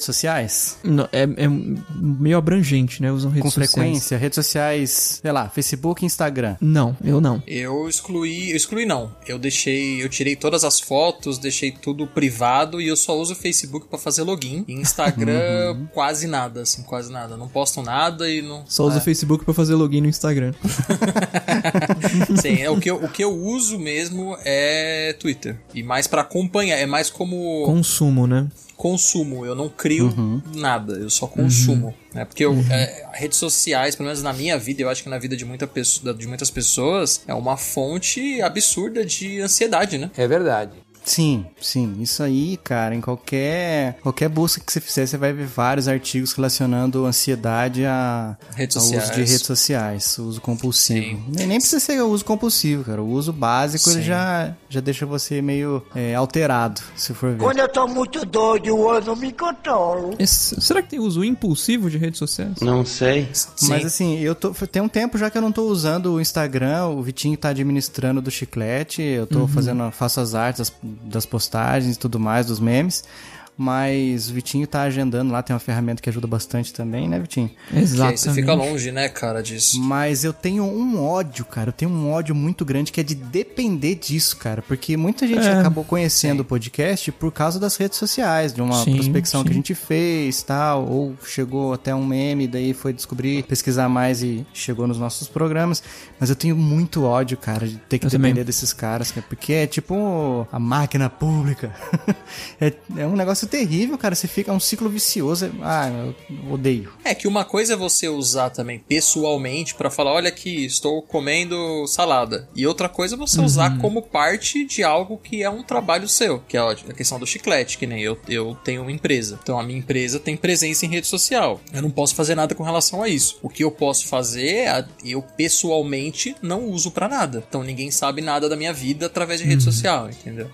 Redes sociais? Não, é, é meio abrangente, né? Usam redes Com sociais. frequência? Redes sociais, sei lá, Facebook e Instagram. Não, eu não. Eu excluí, eu excluí não. Eu deixei, eu tirei todas as fotos, deixei tudo privado e eu só uso o Facebook pra fazer login. E Instagram quase nada, assim, quase nada. Não posto nada e não. Só uso o é. Facebook pra fazer login no Instagram. Sim, é, o, que eu, o que eu uso mesmo é Twitter. E mais pra acompanhar, é mais como Consumo, né? Consumo. Eu não crio nada, eu só consumo. Né? Porque eu, é, redes sociais, pelo menos na minha vida, eu acho que na vida de, muita pessoa, de muitas pessoas, é uma fonte absurda de ansiedade, né? É verdade. Sim, sim. Isso aí, cara, em qualquer, qualquer busca que você fizer, você vai ver vários artigos relacionando ansiedade a, Redes ao uso de redes sociais, o uso compulsivo. Nem, nem precisa ser o uso compulsivo, cara. O uso básico ele já, já deixa você meio é, alterado, se for ver. Quando eu tô muito doido, eu não me controlo. Esse- será que tem uso impulsivo de redes sociais? Não sei. Mas Sim. assim, eu tô. Tem um tempo já que eu não tô usando o Instagram, o Vitinho tá administrando do chiclete, eu tô fazendo, faço as artes das, das postagens e tudo mais, dos memes. Mas o Vitinho tá agendando lá, tem uma ferramenta que ajuda bastante também, né, Vitinho? Que Exatamente. você fica longe, né, cara, disso. Mas eu tenho um ódio, cara. Eu tenho um ódio muito grande que é de depender disso, cara. Porque muita gente É, acabou conhecendo o podcast por causa das redes sociais, de uma Sim, prospecção que sim. a gente fez tal. Ou chegou até um meme, daí foi descobrir, pesquisar mais e chegou nos nossos programas. Mas eu tenho muito ódio, cara, de ter que Eu depender também. desses caras, cara. Porque é tipo a máquina pública. é, é um negócio terrível, cara. Você fica é um ciclo vicioso. É- Ah, eu odeio. É que uma coisa é você usar também pessoalmente pra falar, olha aqui, estou comendo salada. E outra coisa é você usar como parte de algo que é um trabalho seu, que é a questão do chiclete, que nem eu, eu tenho uma empresa. Então a minha empresa tem presença em rede social. Eu não posso fazer nada com relação a isso. O que eu posso fazer é eu pessoalmente não uso pra nada. Então ninguém sabe nada da minha vida através de rede social, entendeu?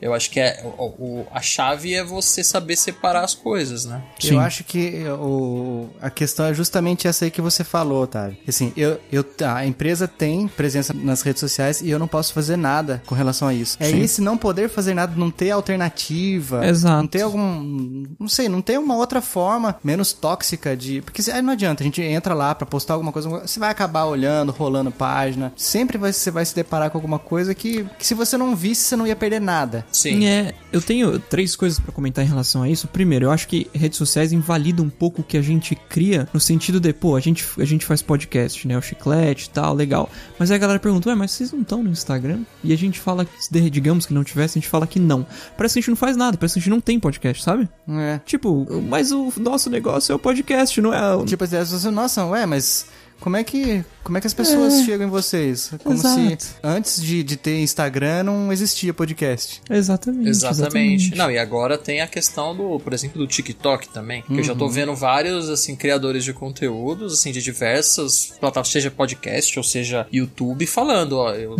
Eu acho que é o, o- a chave é você saber separar as coisas, né? Sim. Eu acho que o, a questão é justamente essa aí que você falou, Otávio. Assim, eu, eu, a empresa tem presença nas redes sociais e eu não posso fazer nada com relação a isso. É Sim. esse não poder fazer nada, não ter alternativa. Exato. Não ter algum. Não sei, não ter uma outra forma menos tóxica de. Porque aí não adianta, a gente entra lá pra postar alguma coisa, você vai acabar olhando, rolando página. Sempre vai, você vai se deparar com alguma coisa que, que se você não visse, você não ia perder nada. Sim. É, eu tenho três coisas pra comentar em relação a isso. Primeiro, eu acho que redes sociais invalidam um pouco o que a gente cria, no sentido de, pô, a gente, a gente faz podcast, né? O chiclete e tal, legal. Mas aí a galera pergunta, ué, mas vocês não estão no Instagram? E a gente fala, digamos que não tivesse, a gente fala que não. Parece que a gente não faz nada, parece que a gente não tem podcast, sabe? É. Tipo, mas o nosso negócio é o podcast, não é. Tipo, vezes você, nossa, ué, mas como é que, como é que as pessoas chegam em vocês? Como Exato. se antes de, de ter Instagram não existia podcast. Exatamente, Exatamente. Não, e agora tem a questão do, por exemplo, do TikTok também. Que eu já tô vendo vários, assim, criadores de conteúdos, assim, de diversas plataformas, seja podcast ou seja YouTube, falando, ó, eu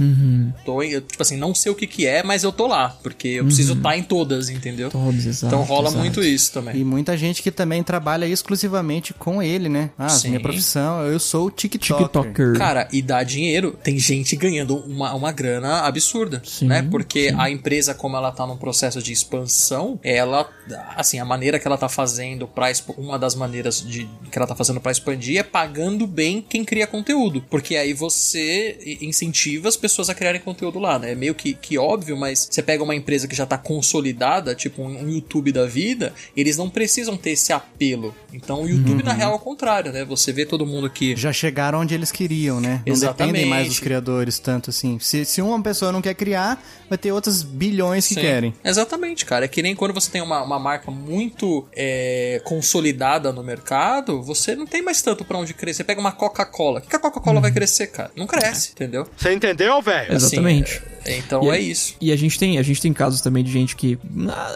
tô em, eu, tipo assim, não sei o que que é, mas eu tô lá, porque eu preciso estar em todas, entendeu? Todos, exato. então rola exato. muito isso também. E muita gente que também trabalha exclusivamente com ele, né? Ah, Sim. minha profissão, eu sou o TikToker. TikToker. Cara, e dá dinheiro. Tem gente ganhando uma, uma grana absurda, Sim, né? Porque a empresa, como ela tá num processo de expansão, ela, assim, a maneira que ela tá fazendo para uma das maneiras de que ela tá fazendo pra expandir é pagando bem quem cria conteúdo, porque aí você incentiva as pessoas a criarem conteúdo lá, né? É meio que, que óbvio, mas você pega uma empresa que já tá consolidada, tipo um, um YouTube da vida, eles não precisam ter esse apelo. Então o YouTube na real é o contrário, né? Você vê todo mundo que Já chegaram onde eles queriam, né? Não Exatamente. dependem mais dos criadores tanto assim. Se, se uma pessoa não quer criar, vai ter outras bilhões que Sim. querem. Exatamente, cara. É que nem quando você tem uma, uma marca muito é, consolidada no mercado, você não tem mais tanto pra onde crescer. Você pega uma Coca-Cola. O que a Coca-Cola vai crescer, cara? Não cresce, entendeu? Você entendeu, velho? Assim, Exatamente. é- então E é isso. E a gente tem, a gente tem casos também de gente que.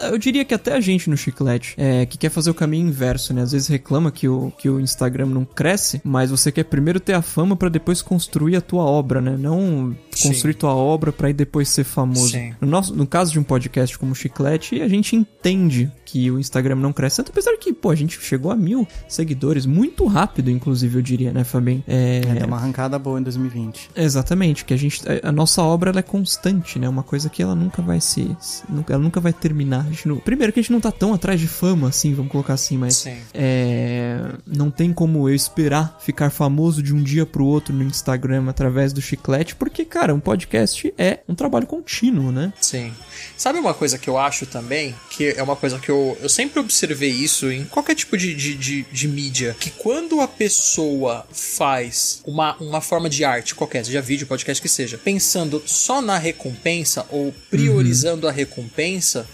Eu diria que até a gente no chiclete, é, que quer fazer o caminho inverso, né? Às vezes reclama que o, que o Instagram não cresce, mas você quer primeiro ter a fama pra depois construir a tua obra, né? Não Sim. construir tua obra pra ir depois ser famoso. Sim. No, nosso, no caso de um podcast como o Chiclete, a gente entende que o Instagram não cresce tanto, apesar que, pô, a gente chegou a mil seguidores muito rápido, inclusive, eu diria, né, Fabinho? É, É, uma arrancada boa em 2020. Exatamente, que a gente a nossa obra é constante, né? Uma coisa que ela nunca vai se. Ela nunca vai terminar. A não- primeiro que a gente não tá tão atrás de fama, assim, vamos colocar assim, mas. Sim. É, não tem como eu esperar ficar famoso de um dia pro outro no Instagram através do chiclete, porque, cara, um podcast é um trabalho contínuo, né? Sim. Sabe uma coisa que eu acho também? Que é uma coisa que eu, eu sempre observei isso em qualquer tipo de, de, de, de mídia. Que quando a pessoa faz uma, uma forma de arte qualquer, seja vídeo, podcast que seja, pensando só na recompensa ou priorizando a recompensa,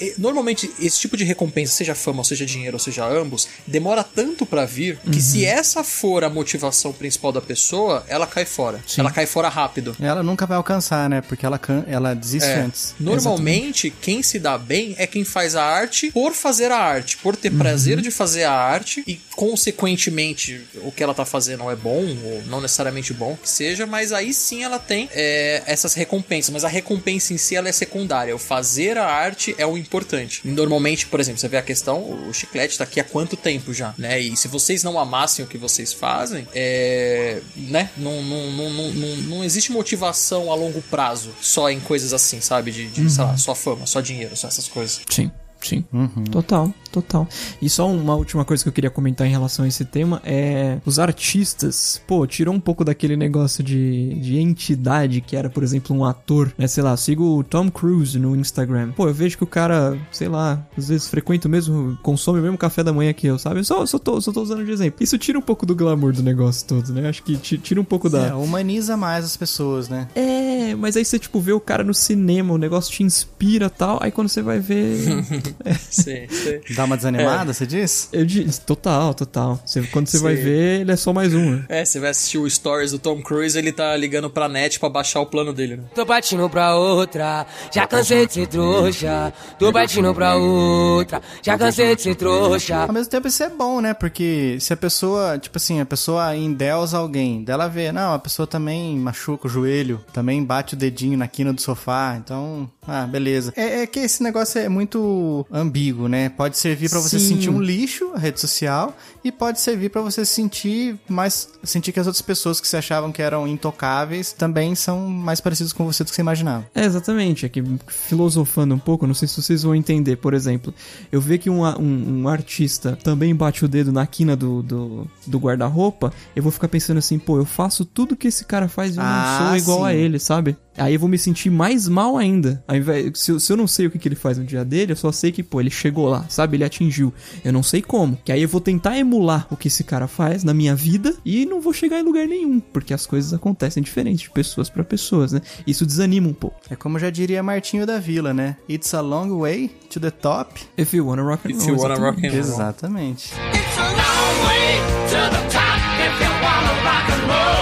e- normalmente esse tipo de recompensa, seja fama, ou seja dinheiro, ou seja ambos, demora tanto pra vir que se essa for a motivação principal da pessoa, ela cai fora. Ela cai fora rápido. Ela nunca vai alcançar, né? Porque ela, can- ela desiste É. antes. Normalmente, quem se dá bem é quem faz a arte por fazer a arte, por ter prazer de fazer a arte e, consequentemente, o que ela tá fazendo é bom, ou não necessariamente bom que seja, mas aí sim ela tem é, essas recompensas. Mas a recompensa em si ela é secundária. O fazer a arte é o importante. E Normalmente, por exemplo, você vê a questão, o chiclete tá aqui há quanto tempo já, né? E se vocês não amassem o que vocês fazem, é. né? Não, não, não, não, não, existe motivação a longo prazo só em coisas assim, sabe? De, de sei lá, só fama, só dinheiro, só essas coisas. Sim, sim. Total, total. E só uma última coisa que eu queria comentar em relação a esse tema é os artistas, pô, tirou um pouco daquele negócio de, de entidade que era, por exemplo, um ator, né? Sei lá, sigo o Tom Cruise no Instagram. Pô, eu vejo que o cara, sei lá, às vezes frequenta o mesmo, consome o mesmo café da manhã que eu, sabe? Eu só, só, tô, só tô usando de exemplo. Isso tira um pouco do glamour do negócio todo, né? Acho que ti- tira um pouco da. É, humaniza mais as pessoas, né? É, mas aí você, tipo, vê o cara no cinema, o negócio te inspira tal, aí quando você vai ver. Sim, sim. Dá uma desanimada, você diz? Eu disse, total, total. Você- quando você Sim. vai ver, ele é só mais um. né? É, você vai assistir o Stories do Tom Cruise, ele tá ligando pra net pra baixar o plano dele, né? Tô partindo pra outra, já cansei de ser trouxa. Tô partindo pra outra, já cansei de ser trouxa. Ao mesmo tempo isso é bom, né? Porque se a pessoa, tipo assim, a pessoa endeusa alguém, dela vê, não, a pessoa também machuca o joelho, também bate o dedinho na quina do sofá, então, ah, beleza. É, é que esse negócio é muito ambíguo, né? Pode servir pra você Sim. sentir um lixo, a rede social, e pode servir pra você sentir mais, sentir que as outras pessoas que você achavam que eram intocáveis também são mais parecidos com você do que você imaginava. É, exatamente. É que filosofando um pouco, não sei se vocês vão entender, por exemplo, eu ver que um, a- um, um artista também bate o dedo na quina do, do, do guarda-roupa, eu vou ficar pensando assim, pô, eu faço tudo que esse cara faz e eu Ah, não sou igual a sim. ele, sabe? Aí eu vou me sentir mais mal ainda. Ao invés, se, eu, se eu não sei o que, que ele faz no dia dele, eu só sei que, pô, ele chegou lá, sabe? Ele atingiu. Eu não sei como. Que aí eu vou tentar emular o que esse cara faz na minha vida e não vou chegar em lugar nenhum, porque as coisas acontecem diferente de pessoas pra pessoas, né? Isso desanima um pouco. É como já diria Martinho da Vila, né? It's a long way to the top. If you wanna rock and If roll. you wanna rock and roll. Exatamente. It's a long way to the top if you wanna rock and roll.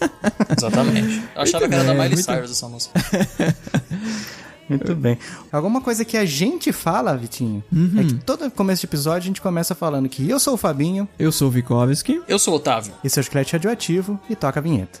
Exatamente. Eu achava que era da bem, Miley muito- Cyrus essa música. Muito bem. Alguma coisa que a gente fala, Vitinho, é que todo começo de episódio a gente começa falando que eu sou o Fabinho, Eu sou o Vikovski. Eu sou o Otávio. esse é o Chiclete Radioativo e toca a vinheta.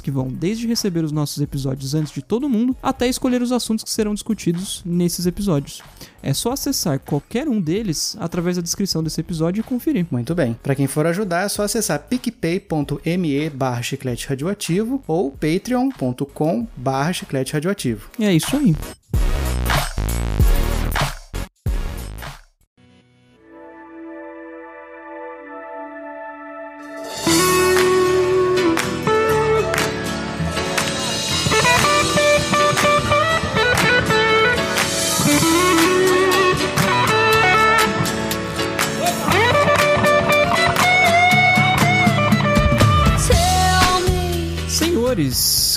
que vão desde receber os nossos episódios antes de todo mundo, até escolher os assuntos que serão discutidos nesses episódios. É só acessar qualquer um deles através da descrição desse episódio e conferir. Muito bem. Pra quem for ajudar, é só acessar picpay.me barra chiclete radioativo ou patreon.com barra chiclete radioativo. E é isso aí.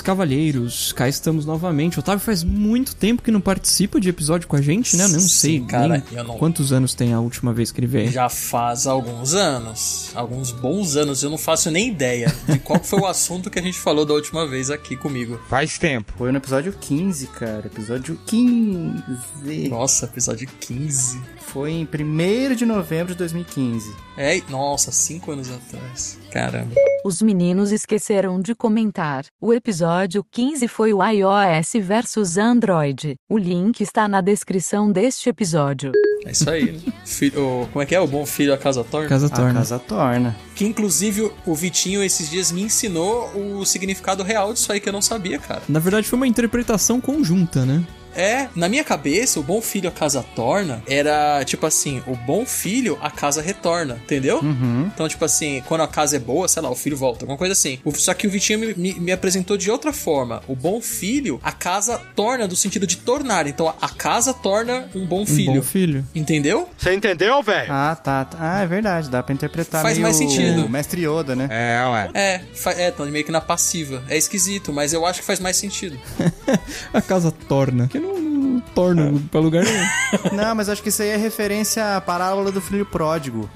Cavalheiros, cá estamos novamente. O Otávio faz muito tempo que não participa de episódio com a gente, né? Eu não Sim, sei cara, nem eu não- quantos anos tem a última vez que ele veio. Já faz alguns anos. Alguns bons anos. Eu não faço nem ideia de qual foi o assunto que a gente falou da última vez aqui comigo. Faz tempo. Foi no episódio 15, cara. Episódio 15. Nossa, episódio 15. Foi em 1 de novembro de 2015. É, nossa, cinco anos atrás. Caramba. Os meninos esqueceram de comentar. O episódio 15 foi o iOS versus Android. O link está na descrição deste episódio. É isso aí, né? Filho, o- como é que é? O bom filho a casa torna? Casa A torna. casa torna. Que inclusive o Vitinho esses dias me ensinou o significado real disso aí que eu não sabia, cara. Na verdade, foi uma interpretação conjunta, né? É, na minha cabeça, o bom filho a casa torna era tipo assim: o bom filho a casa retorna, entendeu? Uhum. Então, tipo assim, quando a casa é boa, sei lá, o filho volta, alguma coisa assim. Só que o Vitinho me, me- me apresentou de outra forma. O bom filho, a casa torna do sentido de tornar. Então, a- casa torna um bom Um filho. bom filho. Entendeu? Você entendeu, velho? Ah, tá. tá. Ah, é verdade. Dá pra interpretar Faz meio mais sentido. o Mestre Yoda, né? É, ué. É, é, tão meio que na passiva. É esquisito, mas eu acho que faz mais sentido. A casa torna. Que não, não torna pra lugar nenhum. Não, mas acho que isso aí é referência à parábola do filho pródigo.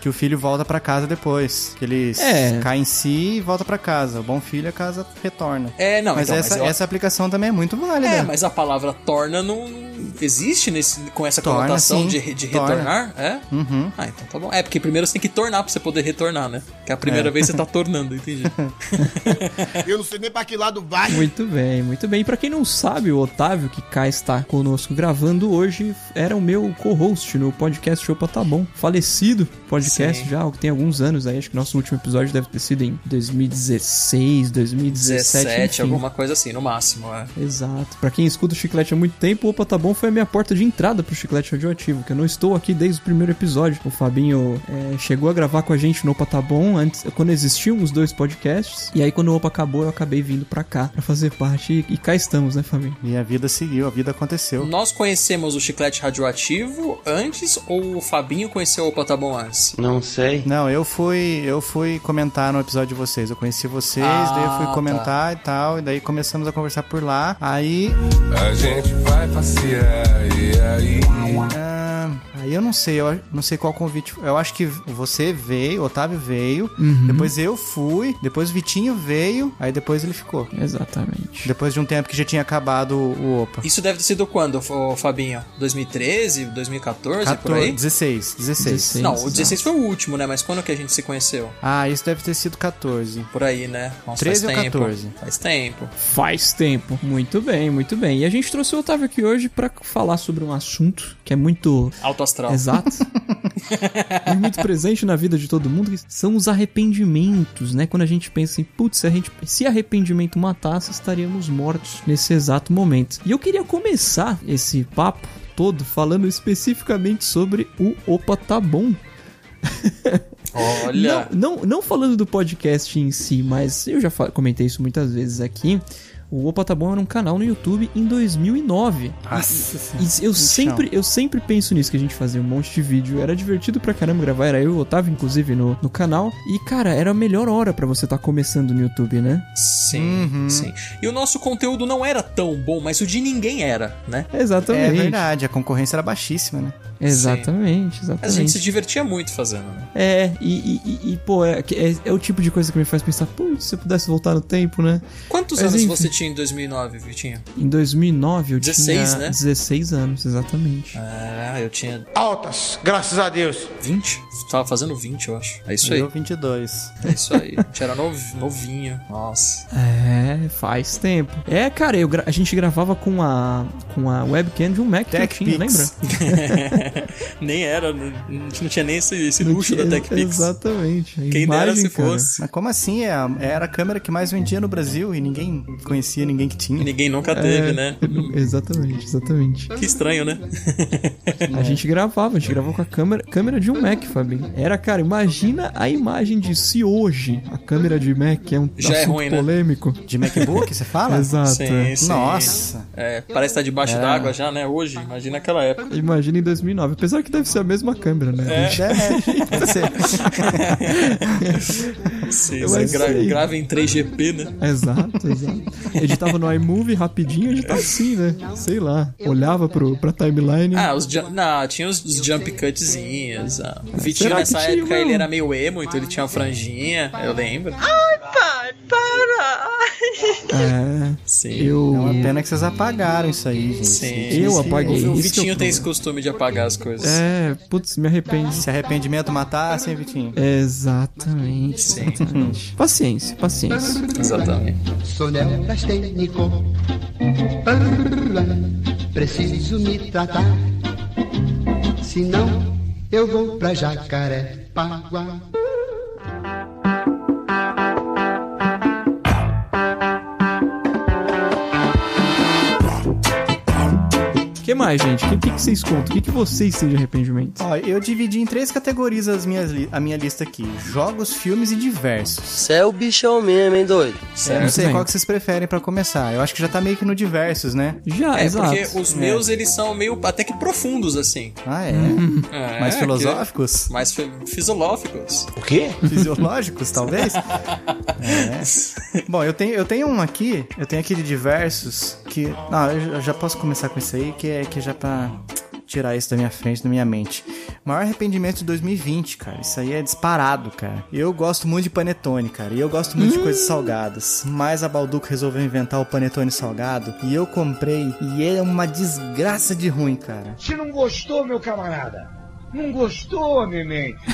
Que o filho volta pra casa depois. Que ele É. cai em si e volta pra casa. O bom filho, a casa retorna. É, não, mas, então, essa, mas eu- essa aplicação também é muito válida. É, mas a palavra torna não não existe nesse, com essa Torna, conotação sim. de, de Torna. retornar, é? Uhum. Ah, então tá bom. É, porque primeiro você tem que tornar pra você poder retornar, né? Que a primeira É. vez você tá tornando, entendi. Eu não sei nem pra que lado vai. Muito bem, muito bem. E pra quem não sabe, o Otávio, que cá está conosco gravando hoje, era o meu co-host no podcast Opa Tá Bom. Falecido podcast Sim. já, tem alguns anos aí. Acho que nosso último episódio deve ter sido em 2016, 2017, 17, enfim. alguma coisa assim, no máximo, é. Exato. Pra quem escuta o Chiclete há muito tempo, o Opa Tá Bom foi a minha porta de entrada pro Chiclete Radioativo, que eu não estou aqui desde o primeiro episódio. O Fabinho é, chegou a gravar com a gente no Opa Tá Bom, antes, quando existiam os dois podcasts, e aí quando o Opa acabou, eu acabei vindo pra cá, pra fazer parte, e, e cá estamos, né, Fabinho? E a vida seguiu, a vida aconteceu. Nós conhecemos o chiclete radioativo antes ou o Fabinho conheceu o Patabon antes? Não sei. Não, eu fui, eu fui comentar no episódio de vocês. Eu conheci vocês, Ah, daí eu fui tá. comentar e tal, e daí começamos a conversar por lá. Aí, A gente vai passear e aí. ah, aí eu não sei, eu não sei qual convite. Eu acho que você veio, o Otávio veio, Uhum. depois eu fui, depois o Vitinho veio, aí depois ele ficou. Exatamente. Depois de um tempo que já tinha acabado o, Opa. Isso deve ter sido quando, Fabinho? 2013, 2014, por 14, aí? 16, 16. 16. Não, o 16 foi o último, né? Mas quando que a gente se conheceu? Ah, isso deve ter sido 14. Por aí, né? Nossa, 13 faz ou tempo. 14? Faz tempo. Faz tempo. Muito bem, muito bem. E a gente trouxe o Otávio aqui hoje pra falar sobre um assunto que é muito astral. Exato. é muito presente na vida de todo mundo, são os arrependimentos, né? Quando a gente pensa em, putz, se, gente- se arrependimento matasse, estaríamos mortos nesse exato momento. E eu queria começar esse papo todo falando especificamente sobre o Opa Tá Bom. Olha. Não, não, não falando do podcast em si, mas eu já comentei isso muitas vezes aqui. O Opa Tá Bom era um canal no YouTube em 2009. Nossa E eu sempre, eu sempre penso nisso, que a gente fazia um monte de vídeo. Era divertido pra caramba gravar, era eu e o Otávio, inclusive, no, no canal. E, cara, era a melhor hora pra você estar começando no YouTube, né? Sim, Uhum. sim. E o nosso conteúdo não era tão bom, mas o de ninguém era, né? Exatamente. É verdade, a concorrência era baixíssima, né? Exatamente, Mas a gente exatamente. se divertia muito fazendo, né? É, e, e, e- e, pô, é, é, é o tipo de coisa que me faz pensar, putz, se eu pudesse voltar no tempo, né? Quantos Mas anos enfim. você tinha em 2009, Vitinho? Em 2009 eu 16, tinha né? 16 anos, exatamente. Ah, eu tinha Altas, graças a Deus. 20? Tava fazendo 20, eu acho. É isso aí. Eu 22. É isso aí. A gente era nov- novinho. Nossa. É, faz tempo. É, cara, eu gra- a gente gravava com a, com a webcam de um Mac que eu Tech tinha, Pix. nem era, não, a gente não tinha nem esse, esse luxo da tinha- TechPix. Exatamente. A Quem dera imagem, se cara. fosse. Mas como assim? É Era a câmera que mais vendia no Brasil e ninguém conhecia ninguém que E tinha. ninguém nunca teve, É, né? Exatamente, exatamente. Que estranho, né? A gente gravava, a gente gravava com a câmera, câmera de um Mac, Fabinho. Era, cara, imagina a imagem de se hoje a câmera de Mac é um Já é ruim, né? polêmico. De MacBook, você fala? Exato. Sim, sim. Nossa. É, parece estar debaixo d'água já, né? Hoje, imagina aquela época. Imagina em 2009. Apesar que deve ser a mesma câmera, né? É, pode ser. Sim, você grava em 3GP, né? Exato, exato. Editava no iMovie rapidinho, editava assim, né? Sei lá. Olhava pro, pra timeline. Ah, os não, tinha os, os jump cutzinhos. ah. O Vitinho nessa tinha época ele era meio emo, então ele tinha uma franjinha, eu lembro. É, Sim. eu. É uma pena que vocês apagaram isso aí, gente. Sim. Eu apaguei. O, Vitinho tem esse costume de apagar as coisas. É, putz, me arrependo. Se arrependimento matasse, hein, Vitinho? Exatamente, Sim. exatamente. Paciência, paciência. Exatamente. Preciso me tratar. Senão eu vou pra Jacarepaguá. O que mais, gente? O que, que, que vocês contam? O que, que vocês têm de arrependimento? Ó, eu dividi em três categorias as minhas li- a minha lista aqui: jogos, filmes e diversos. Cê é o bichão mesmo, hein, doido? Eu não sei bem. qual que vocês preferem pra começar. Eu acho que já tá meio que no diversos, né? Já, É, exato. porque os meus, eles são meio até que profundos, assim. Ah, é? É, Mais que- filosóficos? Mais fi- fisiolóficos. O quê? Fisiológicos, talvez? É. Bom, eu tenho, eu tenho um aqui, eu tenho aqui de diversos, que. Já- eu já posso começar com isso aí, que é que já pra tirar isso da minha frente, da minha mente. Maior arrependimento de 2020, cara. Isso aí é disparado, cara. Eu gosto muito de panetone, cara. E eu gosto muito de coisas salgadas. Mas a Balduco resolveu inventar o panetone salgado. E eu comprei. E ele é uma desgraça de ruim, cara. Você não gostou, meu camarada? Não gostou, neném?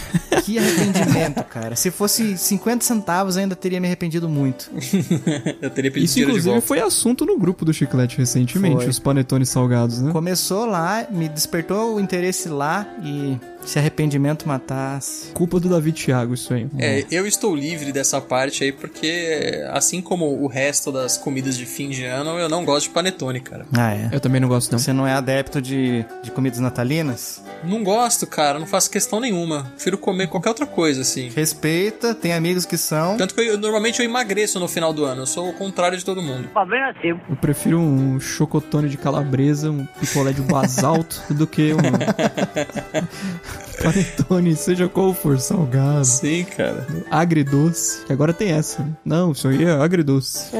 Que arrependimento, cara. Se fosse 50 centavos, ainda teria me arrependido muito. Eu teria pedido Isso, inclusive, volta. foi assunto no grupo do Chiclete recentemente, Foi. os panetones salgados, né? Começou lá, me despertou o interesse lá e se arrependimento matasse. Culpa do Davi Thiago, isso aí. É, eu estou livre dessa parte aí porque, assim como o resto das comidas de fim de ano, eu não gosto de panetone, cara. Ah, é. Eu também não gosto, não. Você não é adepto de, de comidas natalinas? Não gosto, cara, não faço questão nenhuma. Prefiro comer qualquer outra coisa, assim. Respeita, tem amigos que são. Tanto que eu, normalmente eu emagreço no final do ano. Eu sou o contrário de todo mundo. Eu prefiro um chocotone de calabresa, um picolé de basalto, do que um panetone, seja qual for, salgado, Sim, cara. agridoce. Que agora tem essa. né? Não, isso aí é agridoce.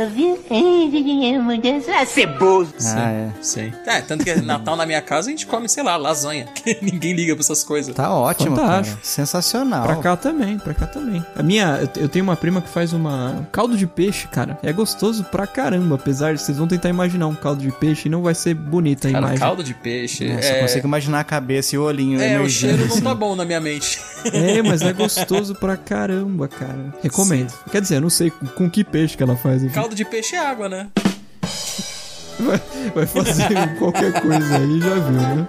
Ceboso. Ah, é. Sim. É, tanto que Natal na minha casa a gente come, sei lá, lasanha. Que ninguém liga pra essas coisas. Tá ótimo, Fantástico. cara. Sensacional. Pra cá também, pra cá também. A minha, eu- eu tenho uma prima que faz uma um caldo de peixe, cara. É gostoso pra caramba, apesar de vocês vão tentar imaginar um caldo de peixe e não vai ser bonita a Cara, imagem. caldo de peixe. Nossa, é, eu consigo imaginar a cabeça e o olhinho é o cheiro não tá bom na minha mente. É, mas é gostoso pra caramba, cara. Recomendo. Quer dizer, eu não sei com, com que peixe que ela faz. Enfim. Caldo de peixe é água, né? Vai, vai fazer qualquer coisa aí, já viu, né?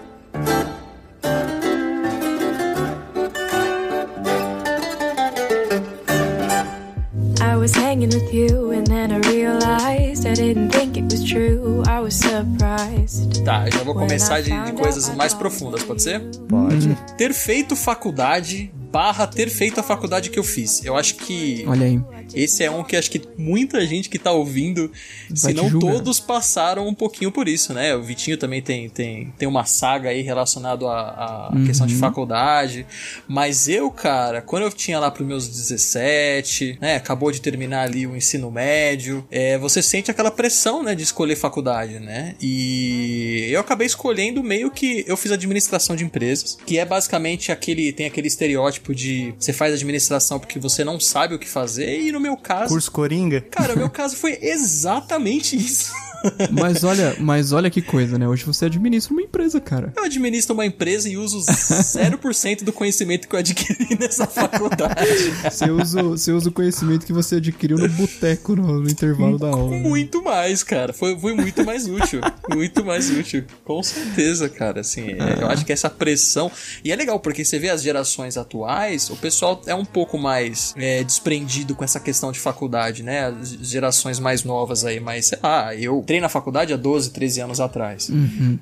Hanging with you, and then I realized I didn't think it was true. I was surprised. Tá, já vou começar de, de coisas mais profundas, pode ser? Pode. Ter feito faculdade barra ter feito a faculdade que eu fiz. Eu acho que Olha aí. esse é um que acho que muita gente que tá ouvindo, se Vai te não julgar. todos passaram um pouquinho por isso, né? O Vitinho também tem, tem, tem uma saga aí relacionada à, à questão Uhum. de faculdade. Mas eu, cara, quando eu tinha lá pros meus 17, né? Acabou de terminar ali o ensino médio, é, você sente aquela pressão, né? De escolher faculdade, né? E eu acabei escolhendo meio que eu fiz administração de empresas, que é basicamente aquele tem aquele estereótipo de você faz administração porque você não sabe o que fazer e no meu caso Curso Coringa? Cara, o meu caso foi exatamente isso. Mas olha, mas olha que coisa, né? Hoje você administra uma empresa, cara. Eu administro uma empresa e uso 0% do conhecimento que eu adquiri nessa faculdade. Você usa, você usa o conhecimento que você adquiriu no boteco no, no intervalo da aula. Muito mais, cara. Foi, foi muito mais útil. Muito mais útil. Com certeza, cara. Assim, é, eu acho que essa pressão. E é legal, porque você vê as gerações atuais, o pessoal é um pouco mais é, desprendido com essa questão de faculdade, né? As gerações mais novas aí, mas sei lá, eu entrei na faculdade há 12, 13 anos atrás.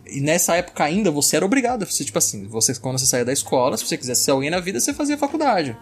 E nessa época ainda você era obrigado. Você, tipo assim, você, quando você saía da escola, se você quisesse ser alguém na vida, você fazia faculdade.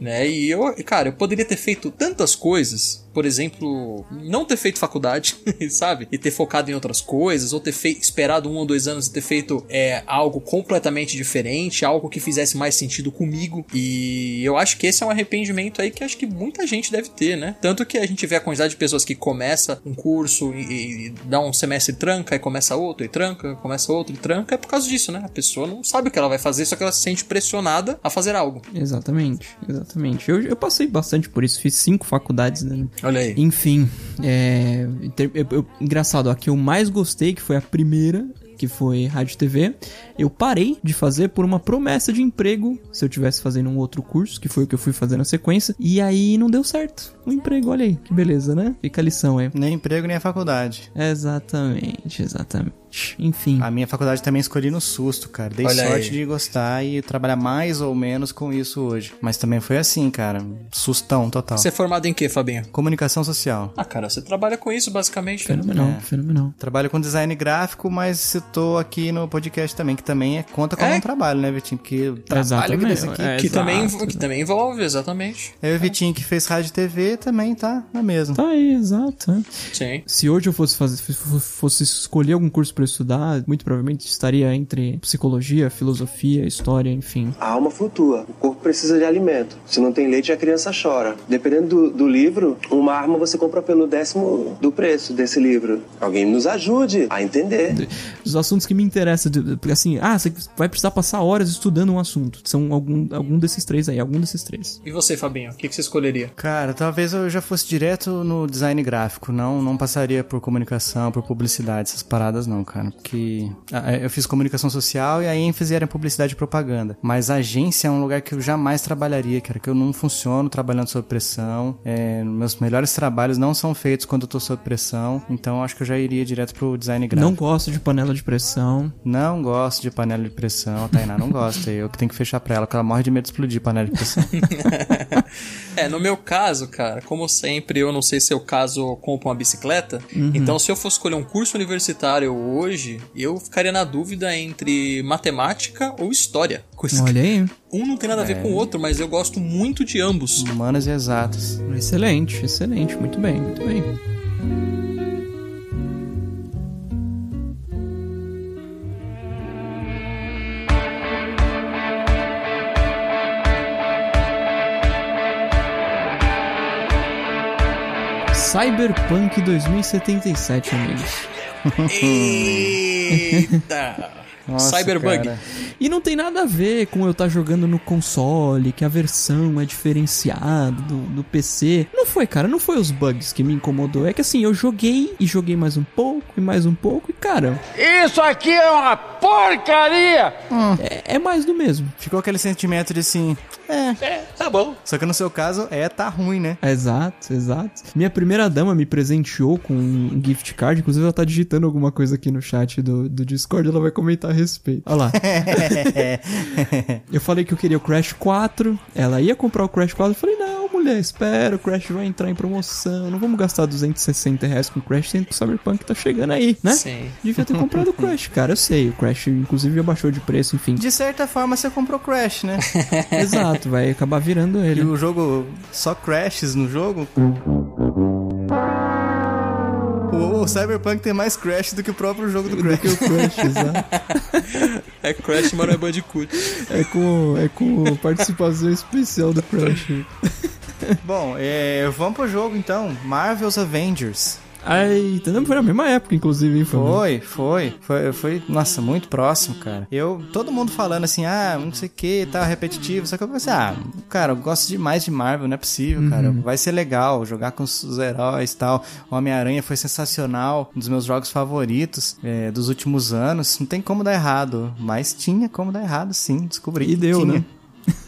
Né? E eu, cara, eu poderia ter feito tantas coisas. Por exemplo, não ter feito faculdade, sabe? E ter focado em outras coisas, ou ter feito, esperado um ou dois anos e ter feito é, algo completamente diferente, algo que fizesse mais sentido comigo. E eu acho que esse é um arrependimento aí que acho que muita gente deve ter, né? Tanto que a gente vê a quantidade de pessoas que começa um curso e, e dá um semestre e tranca, e começa outro e tranca, começa outro e tranca, é por causa disso, né? A pessoa não sabe o que ela vai fazer, só que ela se sente pressionada a fazer algo. Exatamente, exatamente. Eu, eu passei bastante por isso, fiz cinco faculdades, né? Olha aí. Enfim, é. eu- eu- engraçado, a que eu mais gostei, que foi a primeira, que foi Rádio TV, eu parei de fazer por uma promessa de emprego se eu tivesse fazendo um outro curso, que foi o que eu fui fazer na sequência, e aí não deu certo. O emprego, olha aí, que beleza, né? Fica a lição aí. Nem emprego, nem a faculdade. Exatamente, exatamente. Enfim. A minha faculdade também escolhi no susto, cara. Dei Olha sorte aí. de gostar e trabalhar mais ou menos com isso hoje. Mas também foi assim, cara. Sustão total. Você é formado em quê, Fabinho? Comunicação social. Ah, cara, você trabalha com isso basicamente. né? Fenomenal, É. fenomenal. Trabalho com design gráfico, mas citou aqui no podcast também, que também é, conta como É? um trabalho, né, Vitinho? Porque o trabalho Exatamente, desse aqui. é. Que, também, né? que também envolve, exatamente. É o Vitinho que fez rádio e TV também tá na mesma. Tá aí, exato. né? Sim. Se hoje eu fosse fazer, fosse escolher algum curso pra estudar, muito provavelmente estaria entre psicologia, filosofia, história, enfim. A alma flutua, o corpo precisa de alimento. Se não tem leite, a criança chora. Dependendo do, do livro, uma arma você compra pelo décimo do preço desse livro. Alguém nos ajude a entender. Os assuntos que me interessam, assim, ah, você vai precisar passar horas estudando um assunto. São algum, algum desses três aí, algum desses três. E você, Fabinho? O que, que você escolheria? Cara, talvez eu já fosse direto no design gráfico, não não passaria por comunicação, por publicidade, essas paradas não, cara. Porque ah, eu fiz comunicação social e a ênfase era em publicidade e propaganda. Mas agência é um lugar que eu jamais trabalharia, cara, que eu não funciono trabalhando sob pressão. É, meus melhores trabalhos não são feitos quando eu tô sob pressão, então acho que eu já iria direto pro design gráfico. Não gosto de panela de pressão. Não gosto de panela de pressão, a Tainá não gosta. Eu que tenho que fechar pra ela, porque ela morre de medo de explodir panela de pressão. É, no meu caso, cara, como sempre, eu não sei se eu caso compro uma bicicleta. Então, se eu fosse escolher um curso universitário hoje, eu ficaria na dúvida entre matemática ou história. Coisa Olha aí. Um não tem nada a ver com o outro, mas eu gosto muito de ambos. Humanas e exatas. Excelente, excelente. Muito bem, muito bem. Cyberpunk 2077, amigos. Eita! Nossa, Cyberbug. cara. E não tem nada a ver com eu estar jogando no console, que a versão é diferenciada do, do PC. Não foi, cara, não foi os bugs que me incomodou. É que assim, eu joguei e joguei mais um pouco e mais um pouco e, cara, Isso aqui é uma porcaria! é, é mais do mesmo. Ficou aquele sentimento de assim, é, Tá bom. Só que no seu caso, é, tá ruim, né? Exato, exato. Minha primeira dama me presenteou com um gift card, inclusive ela tá digitando alguma coisa aqui no chat do, do Discord, ela vai comentar respeito. Olha lá. eu falei que eu queria o Crash 4, ela ia comprar o Crash 4, eu falei, não, mulher, espera, o Crash vai entrar em promoção, não vamos gastar 260 reais com o Crash, sendo que o Cyberpunk tá chegando aí, né? Sim. Devia ter comprado o Crash, cara, eu sei, o Crash inclusive já baixou de preço, enfim. De certa forma, você comprou Crash, né? Exato, vai acabar virando E ele. o jogo só crashes no jogo. O, o Cyberpunk tem mais crash do que o próprio jogo do Crash. Que o Crash, exato. É Crash, mas não é Bandicoot. É com, é com participação especial do Crash. Bom, é, vamos pro jogo então. Marvel's Avengers. Ai, não foi na mesma época, inclusive? Foi, foi, foi, foi, nossa, muito próximo, cara. Eu, todo mundo falando assim, ah, não sei o que, tá repetitivo, só que eu pensei, ah, cara, eu gosto demais de Marvel, não é possível, cara, vai ser legal jogar com os, heróis e tal. Homem-Aranha foi sensacional, um dos meus jogos favoritos é, dos últimos anos, não tem como dar errado, mas tinha como dar errado, sim, descobri. E deu, tinha. né?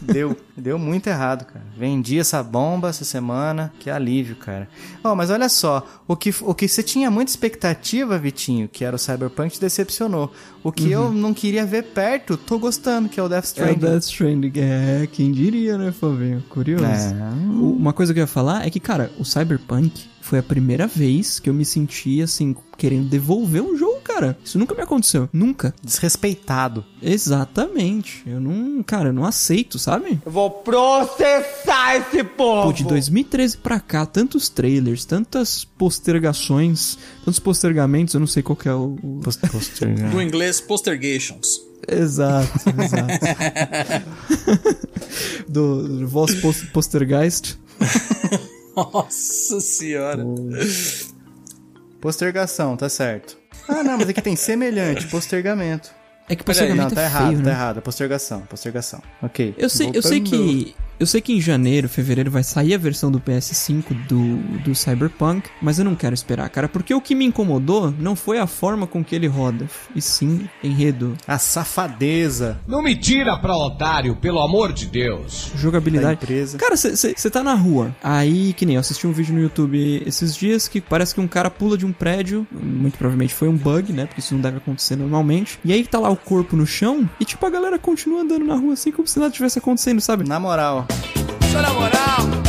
Deu, deu muito errado, cara. Vendi essa bomba essa semana, que alívio, cara. Ó, mas olha só, o que, o que você tinha muita expectativa, Vitinho, que era o Cyberpunk, te decepcionou. O que eu não queria ver perto, tô gostando, que é o Death Uhum. É o Stranding. Death Stranding. É, quem diria, né, Fabinho? Curioso. É. Uma coisa que eu ia falar é que, cara, o Cyberpunk foi a primeira vez que eu me senti assim, querendo devolver um jogo, cara. Isso nunca me aconteceu. Nunca. Desrespeitado. Exatamente. Eu não, cara, eu não aceito, sabe? Eu vou processar esse povo! Pô, de 2013 pra cá, tantos trailers, tantas postergações, tantos postergamentos, eu não sei qual que é o. o- Post- postergar. Do inglês, postergations. Exato, exato. do, do postergeist. Nossa senhora. Postergação, tá certo. Ah, não, mas aqui tem semelhante, postergamento. É que Não, postergamento tá é errado, feio, tá né? errado. Postergação, postergação. Ok. Eu sei, eu sei que. Eu sei que em janeiro, fevereiro vai sair a versão do PS5 do, do Cyberpunk, mas eu não quero esperar, cara, porque o que me incomodou não foi a forma com que ele roda, e sim enredo, A safadeza Não me tira pra otário, pelo amor de Deus. da jogabilidade. empresa. Cara, você tá na rua, aí que nem eu assisti um vídeo no YouTube esses dias que parece que um cara pula de um prédio, muito provavelmente foi um bug, né? Porque isso não deve acontecer normalmente. E aí tá lá o corpo no chão e tipo a galera continua andando na rua assim como se nada tivesse acontecendo, sabe? Na moral, moral, na moral.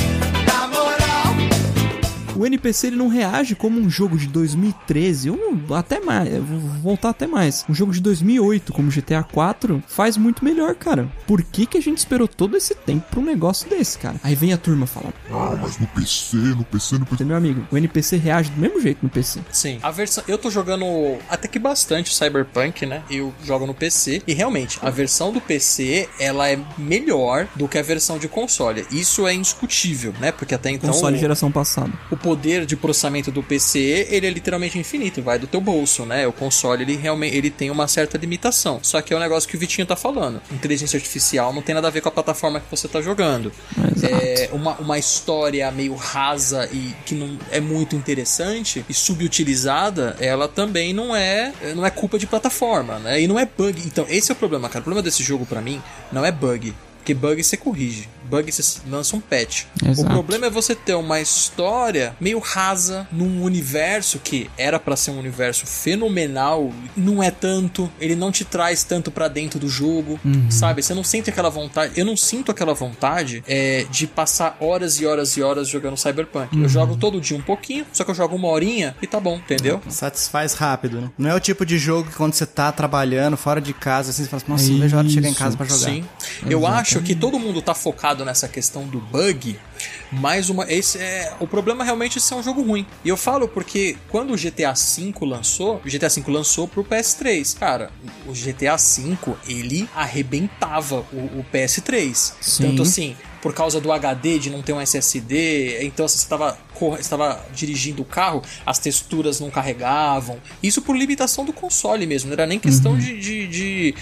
O NPC ele não reage como um jogo de 2013 ou até mais, eu vou voltar até mais. Um jogo de 2008 como GTA 4 faz muito melhor, cara. Por que que a gente esperou todo esse tempo pra um negócio desse, cara? Aí vem a turma falando, Ah, mas no PC, no PC, no PC. meu amigo, o NPC reage do mesmo jeito no PC. Sim. A versão. Eu tô jogando até que bastante o Cyberpunk, né? Eu jogo no PC. E realmente, a versão do PC ela é melhor do que a versão de console. Isso é indiscutível, né? Porque até então. Console o- geração passada. o poder de processamento do PC, ele é literalmente infinito, vai do teu bolso, né? O console, ele realmente ele tem uma certa limitação. Só que é o negócio que o Vitinho tá falando. Inteligência artificial não tem nada a ver com a plataforma que você tá jogando. Exato. É uma, uma história meio rasa e que não é muito interessante e subutilizada, ela também não é não é culpa de plataforma, né? E não é bug. Então, esse é o problema, cara. O problema desse jogo pra mim não é bug. Porque bug você corrige. Bug você lança um patch. Exato. O problema é você ter uma história meio rasa num universo que era pra ser um universo fenomenal, não é tanto, ele não te traz tanto pra dentro do jogo, sabe? Você não sente aquela vontade, eu não sinto aquela vontade é, de passar horas e horas e horas jogando Cyberpunk. Eu jogo todo dia um pouquinho, só que eu jogo uma horinha e tá bom, entendeu? satisfaz rápido, né? Não é o tipo de jogo que quando você tá trabalhando fora de casa, assim, você fala assim, nossa, não vejo a hora de chegar em casa pra jogar. Sim. Eu acho que todo mundo tá focado nessa questão do bug. Mais uma. Esse é. O problema realmente é ser um jogo ruim. E eu falo porque quando o GTA V lançou, o GTA V lançou pro PS3. Cara, o GTA V, ele arrebentava o, o PS3. Sim. Tanto assim, por causa do HD, de não ter um SSD, então assim, você estava estava dirigindo o carro, as texturas não carregavam. Isso por limitação do console mesmo, não era nem questão de, de, de,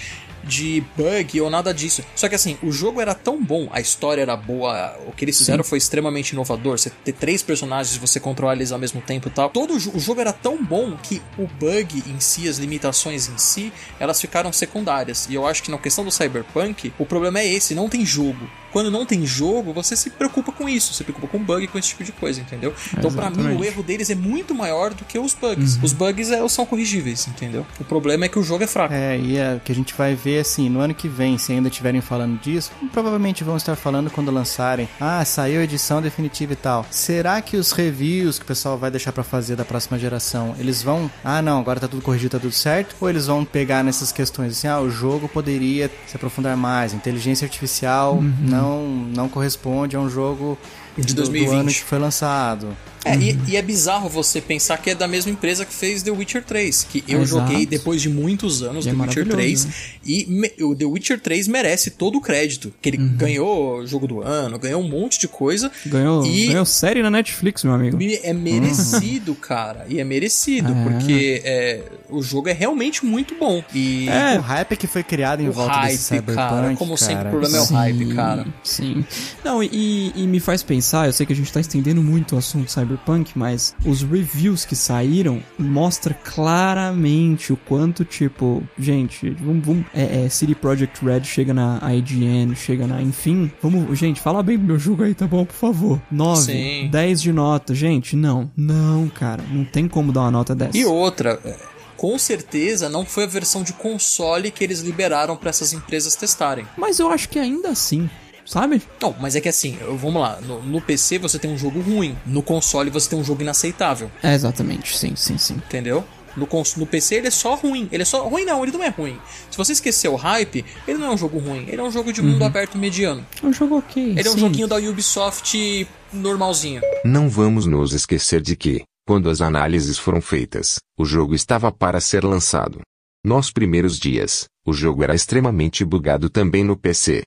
de bug ou nada disso. Só que assim, o jogo era tão bom, a história era boa, o que eles fizeram foi extremamente inovador. Você ter três personagens e você controlar eles ao mesmo tempo e tal. Todo o o jogo era tão bom que o bug em si, as limitações em si, elas ficaram secundárias. E eu acho que na questão do Cyberpunk, o problema é esse, não tem jogo. Quando não tem jogo, você se preocupa com isso, se preocupa com bug, com esse tipo de coisa, entendeu? Então, pra mim, o erro deles é muito maior do que os bugs. Os bugs é, são corrigíveis, entendeu? O problema é que o jogo é fraco. É, e é o que a gente vai ver assim, no ano que vem, se ainda estiverem falando disso, provavelmente vão estar falando quando lançarem. Ah, saiu a edição definitiva e tal. Será que os reviews que o pessoal vai deixar pra fazer da próxima geração, eles vão, ah, não, agora tá tudo corrigido, tá tudo certo? Ou eles vão pegar nessas questões assim, ah, o jogo poderia se aprofundar mais, inteligência artificial não não corresponde a um jogo De do- do 2020. ano que foi lançado. É, e, e é bizarro você pensar que é da mesma empresa que fez The Witcher 3, que eu Exato. joguei depois de muitos anos E é The Witcher maravilhoso, 3, né? e me- o The Witcher 3 merece todo o crédito, que ele ganhou jogo do ano, ganhou um monte de coisa, Ganhou, e ganhou série na Netflix, meu amigo. é merecido, cara, e é merecido, É. porque é, o jogo é realmente muito bom, e... É, O hype que foi criado em O volta desse hype, Cyberpunk, cara, como sempre, cara, o problema é o Sim, hype, cara. Sim. Não, e, e me faz pensar, eu sei que a gente tá estendendo muito o assunto Cyberpunk, mas os reviews que saíram mostra claramente o quanto, tipo, gente, vamos, vamos é, é, City Project Red chega na IGN, chega na, enfim, vamos, gente, fala bem do meu jogo aí, tá bom, por favor. 9, Sim. 10 de nota, gente, não, não, cara, não tem como dar uma nota dessa. E outra, é, com certeza não foi a versão de console que eles liberaram pra essas empresas testarem. Mas eu acho que ainda assim, sabe? Não, mas é que assim, eu- vamos lá, no, no PC você tem um jogo ruim, no console você tem um jogo inaceitável, É, exatamente, sim, sim, sim. entendeu? No, cons- no PC ele é só ruim, ele é só. Ruim não, ele não é ruim. Se você esquecer o hype, ele não é um jogo ruim, ele é um jogo de mundo aberto mediano. É um jogo ok. Ele é um sim. joguinho da Ubisoft normalzinho. Não vamos nos esquecer de que, quando as análises foram feitas, o jogo estava para ser lançado. Nos primeiros dias, o jogo era extremamente bugado também no PC.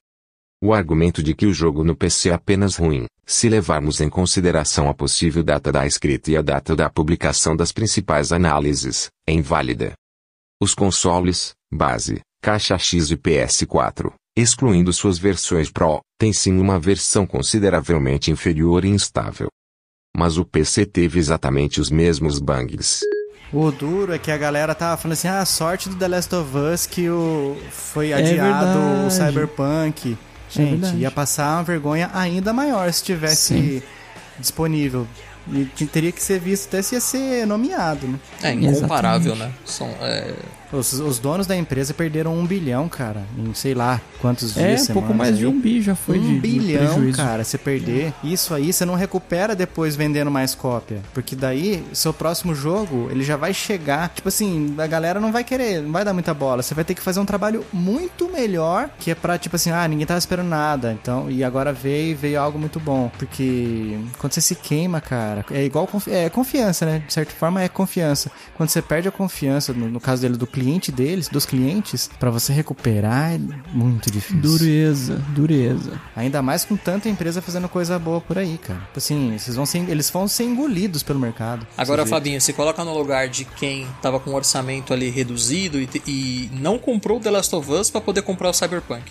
O argumento de que o jogo no PC é apenas ruim, se levarmos em consideração a possível data da escrita e a data da publicação das principais análises, é inválida. Os consoles, base, caixa X e PS4, excluindo suas versões Pro, têm sim uma versão consideravelmente inferior e instável. Mas o PC teve exatamente os mesmos bugs. O duro é que a galera tava falando assim, ah, sorte do The Last of Us que o... foi É adiado o verdade. Cyberpunk. Gente, verdade. ia passar uma vergonha ainda maior se tivesse Sim. disponível. E teria que ser visto até se ia ser nomeado, né? É incomparável, né? São, é, Os, os donos da empresa perderam um bilhão, cara, em sei lá quantos É, dias, um pouco mais de aí. um bi já foi um de, de bilhão, prejuízo. cara, você perder isso aí, você não recupera depois vendendo mais cópia. Porque daí, seu próximo jogo, ele já vai chegar. Tipo assim, a galera não vai querer, não vai dar muita bola. Você vai ter que fazer um trabalho muito melhor, que é pra, tipo assim, ah, ninguém tava esperando nada. Então, e agora veio, veio algo muito bom. Porque quando você se queima, cara, é igual confi- é confiança, né? De certa forma é confiança. Quando você perde a confiança, no, no caso dele, do cliente deles, dos clientes, pra você recuperar é muito difícil. Dureza, dureza. Ainda mais com tanta empresa fazendo coisa boa por aí, cara. Tipo assim, vocês vão ser, eles vão ser engolidos pelo mercado. Agora. Fabinho, se coloca no lugar de quem tava com um orçamento ali reduzido e, e não comprou o The Last of Us pra poder comprar o Cyberpunk.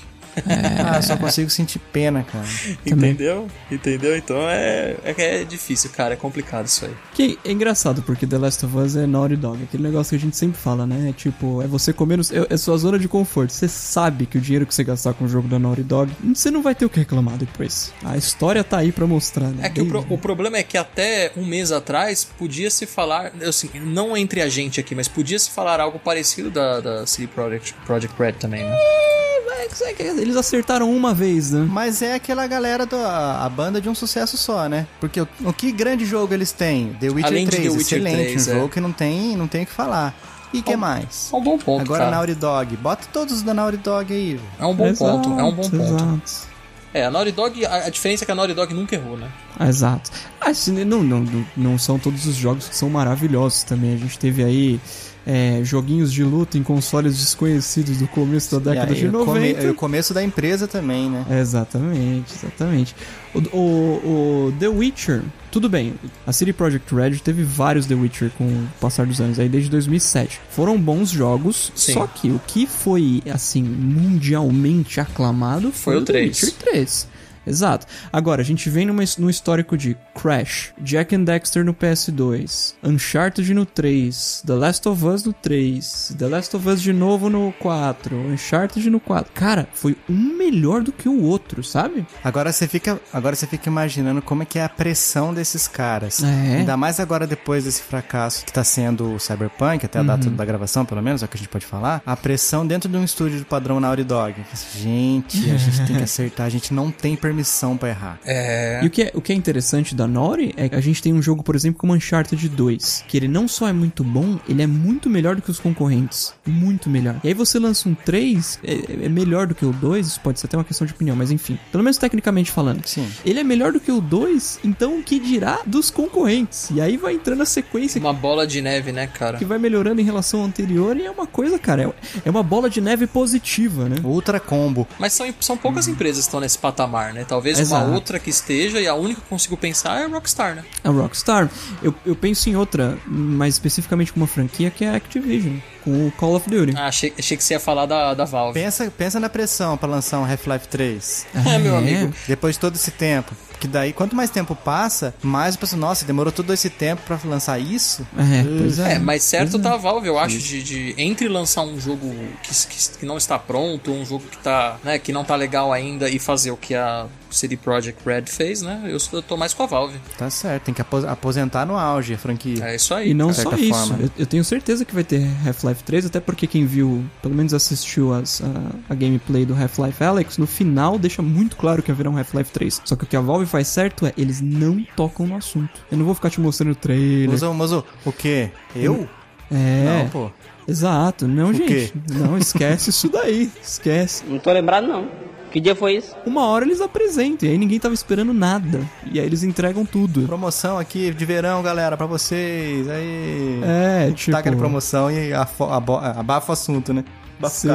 Ah, só consigo sentir pena, cara. Entendeu? Entendeu? Então é, é, que é difícil, cara. É complicado isso aí. Que é engraçado, porque The Last of Us é Naughty Dog. Aquele negócio que a gente sempre fala, né? Tipo, é você comer no... É é sua zona de conforto. Você sabe que o dinheiro que você gastar com o jogo da Naughty Dog, você não vai ter o que reclamar depois. A história tá aí pra mostrar, né? É que o, Desde- pro- o problema é que até um mês atrás podia se falar, assim, não entre a gente aqui, mas podia se falar algo parecido da, da CD Projekt, Project Red também, né? Eles acertaram uma vez, né? Mas é aquela galera da a banda de um sucesso só, né? Porque o, o que grande jogo eles têm? The Witcher Além de 3, The Witcher excelente, 3, um é. jogo que não tem, não tem o que falar. E que mais? É um bom ponto, Agora cara. Naughty Dog, bota todos da Naughty Dog aí. velho. É um bom Exato, ponto, é um bom ponto. É, a Naughty Dog, a, a diferença é que a Naughty Dog nunca errou, né? Exato. Assim, não, não, não, não são todos os jogos que são maravilhosos também. A gente teve aí é, joguinhos de luta em consoles desconhecidos do começo da década E aí, de o come- 90. o começo da empresa também, né? Exatamente, exatamente. O, o- o The Witcher, tudo bem, a CD Projekt Red teve vários The Witcher com o passar dos anos, aí desde 2007. Foram bons jogos, Sim. só que o que foi, assim, mundialmente aclamado foi, Foi o The 3. Witcher 3. Exato. Agora, a gente vem numa, num histórico de Crash, Jack and Dexter no PS2, Uncharted no 3, The Last of Us no 3, The Last of Us de novo no 4, Uncharted no 4. Cara, foi um melhor do que o outro, sabe? Agora você fica, agora você fica imaginando como é que é a pressão desses caras. É. Ainda mais agora depois desse fracasso que tá sendo o Cyberpunk, até a Uhum. data da gravação, pelo menos, é o que a gente pode falar. A pressão dentro de um estúdio do padrão Naughty Dog. Gente, a gente tem que acertar, a gente não tem permissão pra errar. É. E o que, é, o que é interessante da Naughty é que a gente tem um jogo, por exemplo, como Uncharted 2, que ele não só é muito bom, ele é muito melhor do que os concorrentes. Muito melhor. E aí você lança um 3, é, é melhor do que o 2, isso pode ser até uma questão de opinião, mas enfim. Pelo menos tecnicamente falando. Sim. Ele é melhor do que o 2, então o que dirá dos concorrentes? E aí vai entrando a sequência Uma bola de neve, né, cara? que vai melhorando em relação ao anterior e é uma coisa, cara, é- é uma bola de neve positiva, né? Ultra combo. Mas são, são poucas empresas que estão nesse patamar, né? Talvez Exato. uma outra que esteja e a única que eu consigo pensar é a Rockstar, né? A Rockstar. Eu, eu penso em outra, mais especificamente com uma franquia, que é a Activision, com o Call of Duty. Ah, achei, achei que você ia falar da, da Valve. Pensa, pensa na pressão pra lançar um Half-Life 3. É, meu amigo. Depois de todo esse tempo. Porque daí, quanto mais tempo passa, mais o pessoal, nossa, demorou todo esse tempo pra lançar isso? É, pois é. É, mas certo Pois é. tá a Valve, eu acho, de, de entre lançar um jogo que, que, que não está pronto, um jogo que tá, né, que não tá legal ainda e fazer o que a CD Projekt Red fez, né? Eu, tô mais com a Valve. Tá certo, tem que apos- aposentar no auge a franquia. É isso aí. E não só certa isso, forma. eu, eu tenho certeza que vai ter Half-Life Half-Life 3, até porque quem viu, pelo menos assistiu as, a, a gameplay do Half-Life Alex, no final deixa muito claro que haverá um Half-Life 3. Só que o que a Valve faz certo é, eles não tocam no assunto. Eu não vou ficar te mostrando o trailer. Mozo, mozo, o quê? Eu? É. Não, pô. Exato. Não, O gente. quê? Não, esquece isso daí. Esquece. Não tô lembrado, não. Que dia foi isso? Uma hora eles apresentam, e aí ninguém tava esperando nada. E aí eles entregam tudo. Promoção aqui de verão, galera, pra vocês. Aí. É, tipo... Tá aquela promoção e abafa o assunto, né? Cê-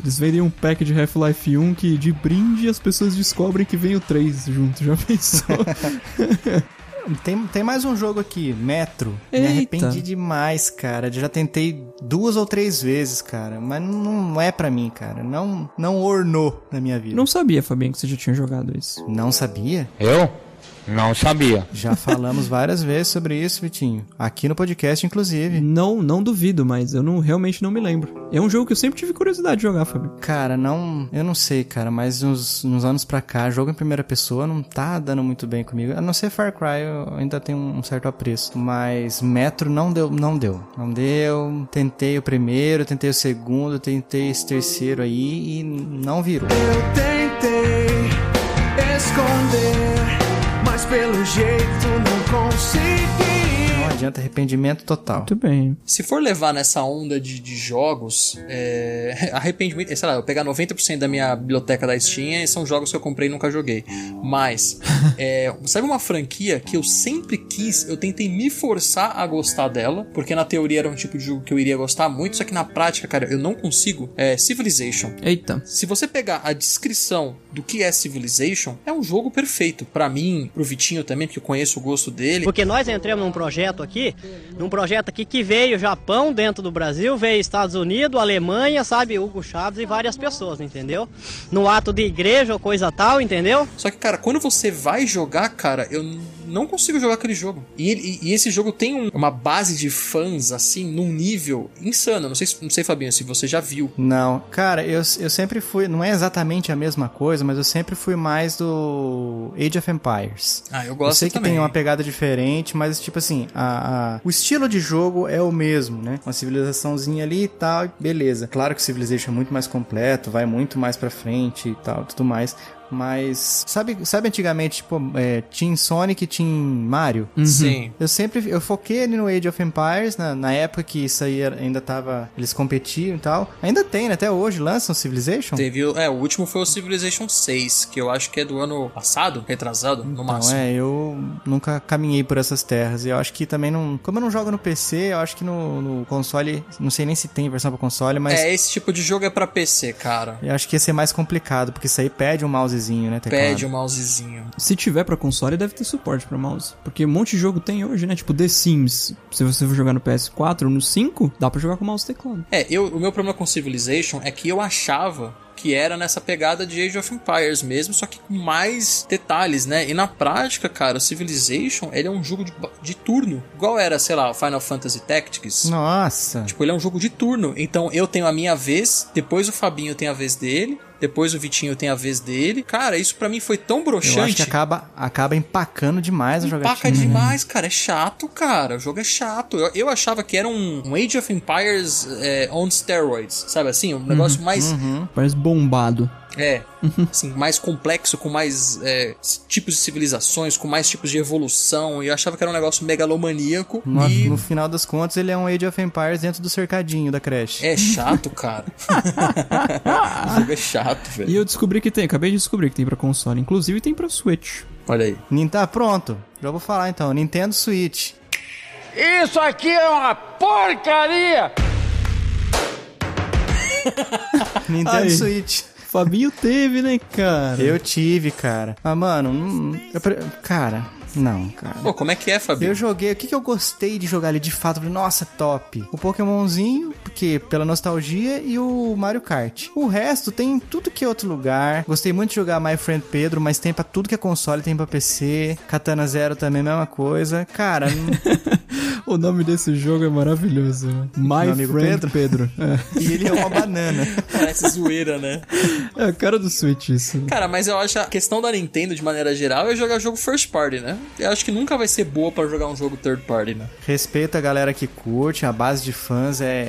eles vendem um pack de Half-Life 1 que de brinde as pessoas descobrem que vem o 3 junto. Já pensou? Tem, tem mais um jogo aqui, Metro. Me Eita. arrependi demais, cara. Já tentei duas ou três vezes, cara. Mas não é pra mim, cara. Não, não ornou na minha vida. Não sabia, Fabinho, que você já tinha jogado isso. Não sabia? Eu? Não sabia. Já falamos várias vezes sobre isso, Vitinho. Aqui no podcast, inclusive. Não, não duvido, mas eu não realmente não me lembro. É um jogo que eu sempre tive curiosidade de jogar, Fabinho. Cara, não. Eu não sei, cara, mas uns, uns anos pra cá, jogo em primeira pessoa não tá dando muito bem comigo. A não ser Far Cry, eu ainda tenho um certo apreço. Mas Metro não deu, não deu. Não deu. Tentei o primeiro, tentei o segundo, tentei esse terceiro aí e não virou. Eu tentei esconder, pelo jeito não consegui. Não adianta arrependimento total. Muito bem. Se for levar nessa onda de, de jogos, é, arrependimento, sei lá, eu pegar 90% da minha biblioteca da Steam são jogos que eu comprei e nunca joguei. Mas, é, sabe uma franquia que eu sempre quis, eu tentei me forçar a gostar dela, porque na teoria era um tipo de jogo que eu iria gostar muito, só que na prática, cara, eu não consigo. É Civilization. Eita. Se você pegar a descrição do que é Civilization, é um jogo perfeito. Pra mim, pro Vitinho também, porque eu conheço o gosto dele. Porque nós entramos num projeto aqui, num projeto aqui que veio Japão dentro do Brasil, veio Estados Unidos, Alemanha, sabe, Hugo Chaves e várias pessoas, entendeu? No ato de igreja ou coisa tal, entendeu? Só que, cara, quando você vai jogar, cara, eu não consigo jogar aquele jogo. E, ele- e- esse jogo tem um- uma base de fãs, assim, num nível insano. Não sei, se- não sei, Fabinho, se você já viu. Não, cara, eu, eu sempre fui. Não é exatamente a mesma coisa, mas eu sempre fui mais do Age of Empires. Ah, eu gosto Eu sei que também. tem uma pegada diferente, mas tipo assim, a, a- o estilo de jogo é o mesmo, né? Uma civilizaçãozinha ali e tal, beleza. Claro que o Civilization é muito mais completo, vai muito mais pra frente e tal, tudo mais. Mas sabe, sabe antigamente, tipo, é, Team Sonic e Team Mario? Uhum. Sim. Eu sempre eu foquei ali no Age of Empires, na, na época que isso aí ainda tava. Eles competiam e tal. Ainda tem, né? Até hoje lançam Civilization. Teve, o- é, o último foi o Civilization 6, que eu acho que é do ano passado, retrasado, no Então, máximo. é, eu nunca caminhei por essas terras. E eu acho que também não. Como eu não jogo no PC, eu acho que no, no console. Não sei nem se tem versão pra console, mas. É, esse tipo de jogo é pra PC, cara. Eu acho que ia ser mais complicado, porque isso aí pede um mousezinho, né? teclado. Pede um mousezinho. Se tiver pra console, deve ter suporte pra mouse. Porque um monte de jogo tem hoje, né? Tipo The Sims. Se você for jogar no PS4 ou no 5, dá pra jogar com mouse e teclado. É, eu, o meu problema com Civilization é que eu achava que era nessa pegada de Age of Empires mesmo, só que com mais detalhes, né? E na prática, cara, o Civilization, ele é um jogo de, de turno. Igual era, sei lá, Final Fantasy Tactics. Nossa. Tipo, ele é um jogo de turno. Então eu tenho a minha vez, depois o Fabinho tem a vez dele, depois o Vitinho tem a vez dele. Cara, isso pra mim foi tão Eu broxante. acho que acaba, acaba empacando demais a jogatina. Paca demais, cara. É chato, cara. O jogo é chato. Eu, eu achava que era um, um Age of Empires é, on steroids, sabe assim? Um negócio mais. Parece bombado. É, assim, mais complexo, com mais é, tipos de civilizações, com mais tipos de evolução. E eu achava que era um negócio megalomaníaco. No, e no final das contas, ele é um Age of Empires dentro do cercadinho da creche. é chato, cara. o jogo é chato, velho. E eu descobri que tem, acabei de descobrir que tem pra console. Inclusive tem pra Switch. Olha aí. Nin- Tá pronto. Já vou falar então. Nintendo Switch. Isso aqui é uma porcaria! Nintendo Aí. Switch. Fabinho teve, né, cara? Eu tive, cara. Mas, mano, hum, eu pre- cara, não, cara. Pô, como é que é, Fabinho? Eu joguei, o que, que eu gostei de jogar ali de fato? Falei, nossa, top. O Pokémonzinho, porque pela nostalgia, e o Mario Kart. O resto tem em tudo que é outro lugar. Gostei muito de jogar My Friend Pedro, mas tem pra tudo que é console, tem pra PC. Katana Zero também, mesma coisa. Cara, não- O nome desse jogo é maravilhoso. né? My Meu amigo Friend Pedro. É. e ele é uma banana. Parece zoeira, né? É a cara do Switch isso. Cara, mas eu acho a questão da Nintendo, de maneira geral, é jogar jogo first party, né? Eu acho que nunca vai ser boa pra jogar um jogo third party, né? Respeito a galera que curte, a base de fãs é, é-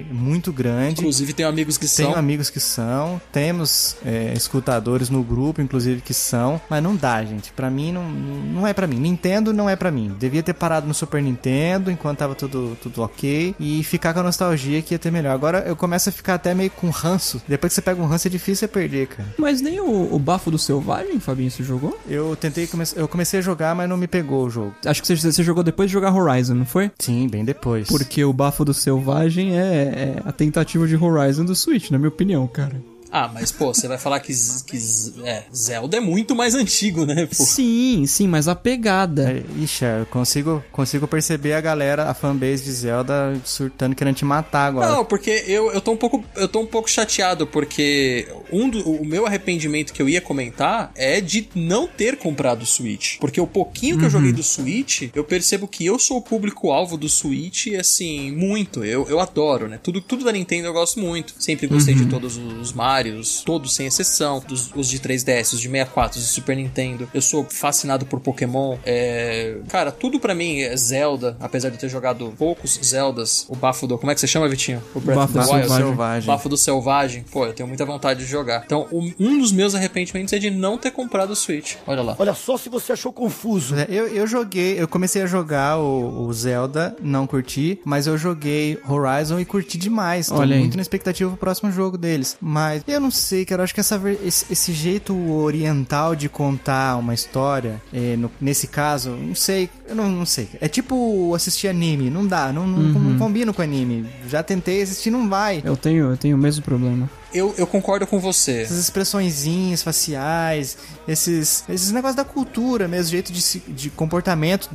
é muito grande. Inclusive, tenho amigos que Tenho são. amigos que são, temos é, escutadores no grupo, inclusive, que são, mas não dá, gente. Pra mim, não, não é pra mim. Nintendo não é pra mim. Devia ter parado no Super Nintendo enquanto tava tudo, tudo ok e ficar com a nostalgia que ia ter melhor. Agora eu começo a ficar até meio com ranço. Depois que você pega um ranço, é difícil você perder, cara. Mas nem o, o Bafo do Selvagem, Fabinho, você jogou? Eu tentei, come eu comecei a jogar, mas não me pegou o jogo. Acho que você, você jogou depois de jogar Horizon, não foi? Sim, bem depois. Porque o Bafo do Selvagem é, é a tentativa de Horizon do Switch, na minha opinião, cara. Ah, mas pô, você vai falar que, que é, Zelda é muito mais antigo, né? Pô. Sim, sim, mas a pegada. É, Ixi, eu consigo, consigo perceber a galera, a fanbase de Zelda surtando, querendo te matar agora. Não, porque eu, eu tô um pouco eu tô um pouco chateado porque um do, o meu arrependimento que eu ia comentar é de não ter comprado o Switch, porque o pouquinho que eu joguei do Switch, eu percebo que eu sou o público alvo do Switch assim, muito. Eu, eu adoro, né? Tudo tudo da Nintendo eu gosto muito. Sempre gostei de todos os Marios, todos sem exceção, dos os de 3DS, os de 64, os de Super Nintendo. Eu sou fascinado por Pokémon. É, cara, tudo pra mim é Zelda, apesar de eu ter jogado poucos Zeldas. O bafo do, como é que você chama, Vitinho? O Bafo do Wild. Selvagem. Bafo do Selvagem. Pô, eu tenho muita vontade de jogar. Então, um, dos meus arrependimentos é de não ter comprado o Switch. Olha lá. Olha só se você achou confuso. É, Eu, eu joguei, eu comecei a jogar o, o Zelda, não curti, mas eu joguei Horizon e curti demais. Tô Olha aí. muito na expectativa pro próximo jogo deles. Mas eu não sei, cara, eu acho que essa, esse, esse jeito oriental de contar uma história, é, no- nesse caso, não sei, eu não, não sei. É tipo assistir anime, não dá, não, não, não combina com anime. Já tentei assistir, não vai. Eu tenho, eu tenho o mesmo problema. Eu, eu concordo com você. Essas expressõezinhas faciais, esses, esses negócios da cultura mesmo, jeito de, de comportamento